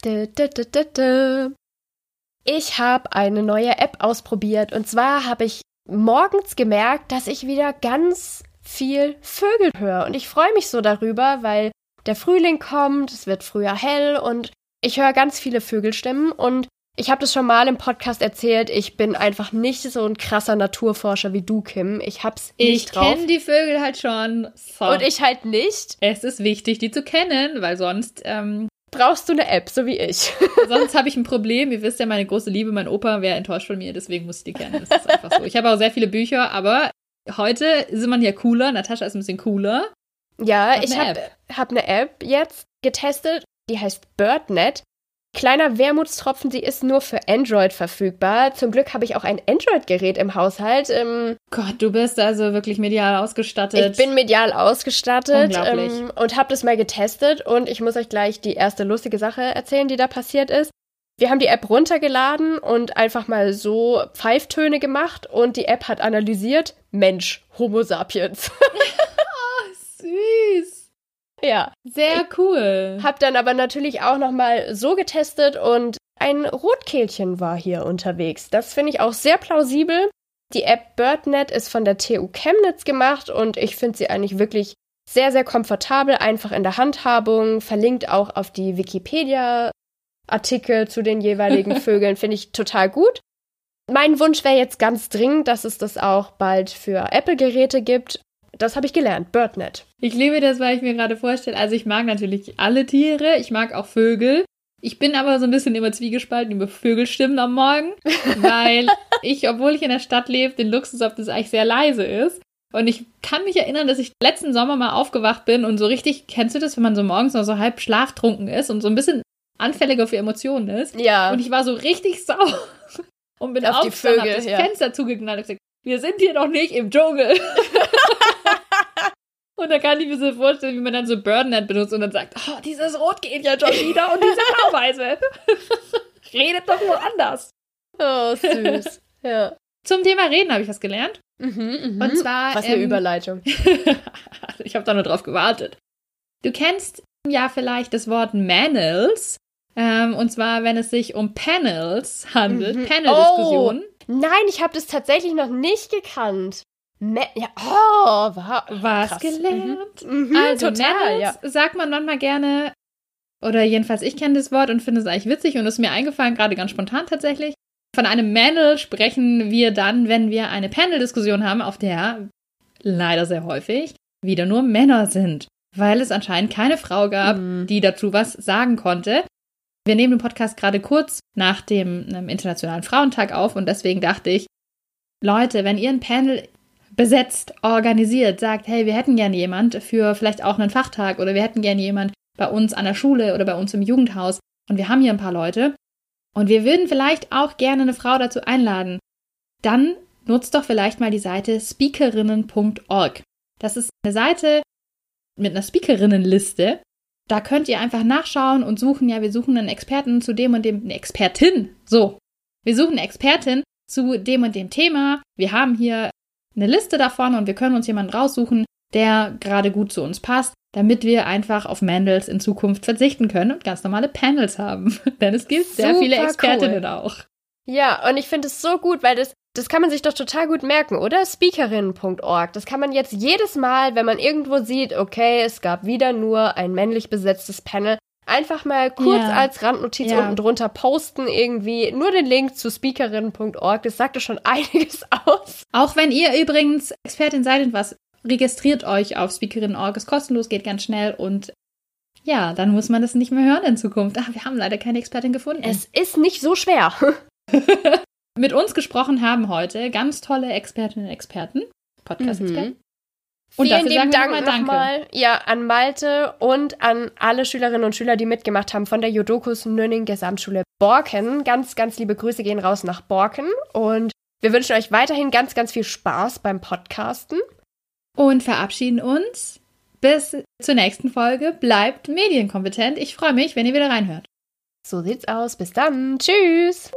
Ich habe eine neue App ausprobiert. Und zwar habe ich morgens gemerkt, dass ich wieder ganz viel Vögel höre. Und ich freue mich so darüber, weil der Frühling kommt, es wird früher hell und ich höre ganz viele Vögelstimmen. Und ich habe das schon mal im Podcast erzählt. Ich bin einfach nicht so ein krasser Naturforscher wie du, Kim. Ich hab's Ich nicht drauf. kenne die Vögel halt schon. So. Und ich halt nicht. Es ist wichtig, die zu kennen, weil sonst, ähm, Brauchst du eine App, so wie ich. sonst habe ich ein Problem. Ihr wisst ja, meine große Liebe, mein Opa wäre enttäuscht von mir, deswegen muss ich die kennen. Das ist einfach so. Ich habe auch sehr viele Bücher, aber heute ist man ja cooler. Natascha ist ein bisschen cooler. Ja, Hab ich habe hab eine App jetzt getestet, die heißt BirdNet. Kleiner Wermutstropfen, sie ist nur für Android verfügbar. Zum Glück habe ich auch ein Android-Gerät im Haushalt. Ähm, Gott, du bist also wirklich medial ausgestattet. ich bin medial ausgestattet ähm, und habe das mal getestet und ich muss euch gleich die erste lustige Sache erzählen, die da passiert ist. Wir haben die App runtergeladen und einfach mal so Pfeiftöne gemacht und die App hat analysiert, Mensch, Homo sapiens. süß. Ja. Sehr cool. Hab dann aber natürlich auch noch mal so getestet und ein Rotkehlchen war hier unterwegs. Das finde ich auch sehr plausibel. Die App BirdNet ist von der TU Chemnitz gemacht und ich finde sie eigentlich wirklich sehr, sehr komfortabel, einfach in der Handhabung, verlinkt auch auf die Wikipedia-Artikel zu den jeweiligen Vögeln, finde ich total gut. Mein Wunsch wäre jetzt ganz dringend, dass es das auch bald für Apple-Geräte gibt. Das habe ich gelernt, BirdNet. Ich liebe das, weil ich mir gerade vorstelle, also ich mag natürlich alle Tiere, ich mag auch Vögel. Ich bin aber so ein bisschen immer zwiegespalten über Vögelstimmen am Morgen, weil ich, obwohl ich in der Stadt lebe, den Luxus habe, dass es eigentlich sehr leise ist. Und ich kann mich erinnern, dass ich letzten Sommer mal aufgewacht bin und so richtig, kennst du das, wenn man so morgens noch so halb schlaftrunken ist und so ein bisschen anfälliger für Emotionen ist? Ja. Und ich war so richtig sauer und bin Auf die Vögel, hab das ja. Fenster zugeknallt und gesagt, wir sind hier doch nicht im Dschungel. Und da kann ich mir so vorstellen, wie man dann so BirdNet benutzt und dann sagt, oh, dieses Rot geht ja schon wieder und diese Blauweise. Redet doch nur anders. Oh, süß. ja. Zum Thema Reden habe ich was gelernt. Mhm, mhm. Und zwar. Was eine ähm, Überleitung. ich habe da nur drauf gewartet. Du kennst ja vielleicht das Wort Manels. Ähm, und zwar, wenn es sich um Panels handelt. Mhm. Panel-Diskussionen. Oh, nein, ich habe das tatsächlich noch nicht gekannt. Me ja, oh, war Was krass. gelernt? Mhm. Mhm, also total, Manels ja. sagt man manchmal gerne, oder jedenfalls ich kenne das Wort und finde es eigentlich witzig und ist mir eingefallen, gerade ganz spontan tatsächlich. Von einem Manel sprechen wir dann, wenn wir eine Panel-Diskussion haben, auf der leider sehr häufig wieder nur Männer sind, weil es anscheinend keine Frau gab, Mhm. die dazu was sagen konnte. Wir nehmen den Podcast gerade kurz nach dem ähm, Internationalen Frauentag auf und deswegen dachte ich, Leute, wenn ihr ein Panel besetzt, organisiert, sagt, hey, wir hätten gern jemand für vielleicht auch einen Fachtag oder wir hätten gern jemand bei uns an der Schule oder bei uns im Jugendhaus und wir haben hier ein paar Leute und wir würden vielleicht auch gerne eine Frau dazu einladen, dann nutzt doch vielleicht mal die Seite speakerinnen.org. Das ist eine Seite mit einer Speakerinnenliste. Da könnt ihr einfach nachschauen und suchen, ja, wir suchen einen Experten zu dem und dem, eine Expertin, so. Wir suchen eine Expertin zu dem und dem Thema. Wir haben hier eine Liste davon und wir können uns jemanden raussuchen, der gerade gut zu uns passt, damit wir einfach auf Mandels in Zukunft verzichten können und ganz normale Panels haben. Denn es gibt sehr viele Super Expertinnen cool. auch. Ja, und ich finde es so gut, weil das, das kann man sich doch total gut merken, oder? Speakerinnen.org. Das kann man jetzt jedes Mal, wenn man irgendwo sieht, okay, es gab wieder nur ein männlich besetztes Panel, einfach mal kurz Ja. als Randnotiz Ja. unten drunter posten, irgendwie nur den Link zu speakerinnen.org. Das sagt doch schon einiges aus. Auch wenn ihr übrigens Expertin seid in was, registriert euch auf Speakerinnen.org. Ist kostenlos, geht ganz schnell und ja, dann muss man das nicht mehr hören in Zukunft. Ach, wir haben leider keine Expertin gefunden. Es ist nicht so schwer. Mit uns gesprochen haben heute ganz tolle Expertinnen und Experten, Podcast-Experten. Und Vielen lieben Dank nochmal Danke. nochmal ja, an Malte und an alle Schülerinnen und Schüler, die mitgemacht haben von der Jodokus Nönning Gesamtschule Borken. Ganz, ganz liebe Grüße gehen raus nach Borken. Und Wir wünschen euch weiterhin ganz, ganz viel Spaß beim Podcasten. Und verabschieden uns. Bis zur nächsten Folge. Bleibt medienkompetent. Ich freue mich, wenn ihr wieder reinhört. So sieht's aus. Bis dann. Tschüss.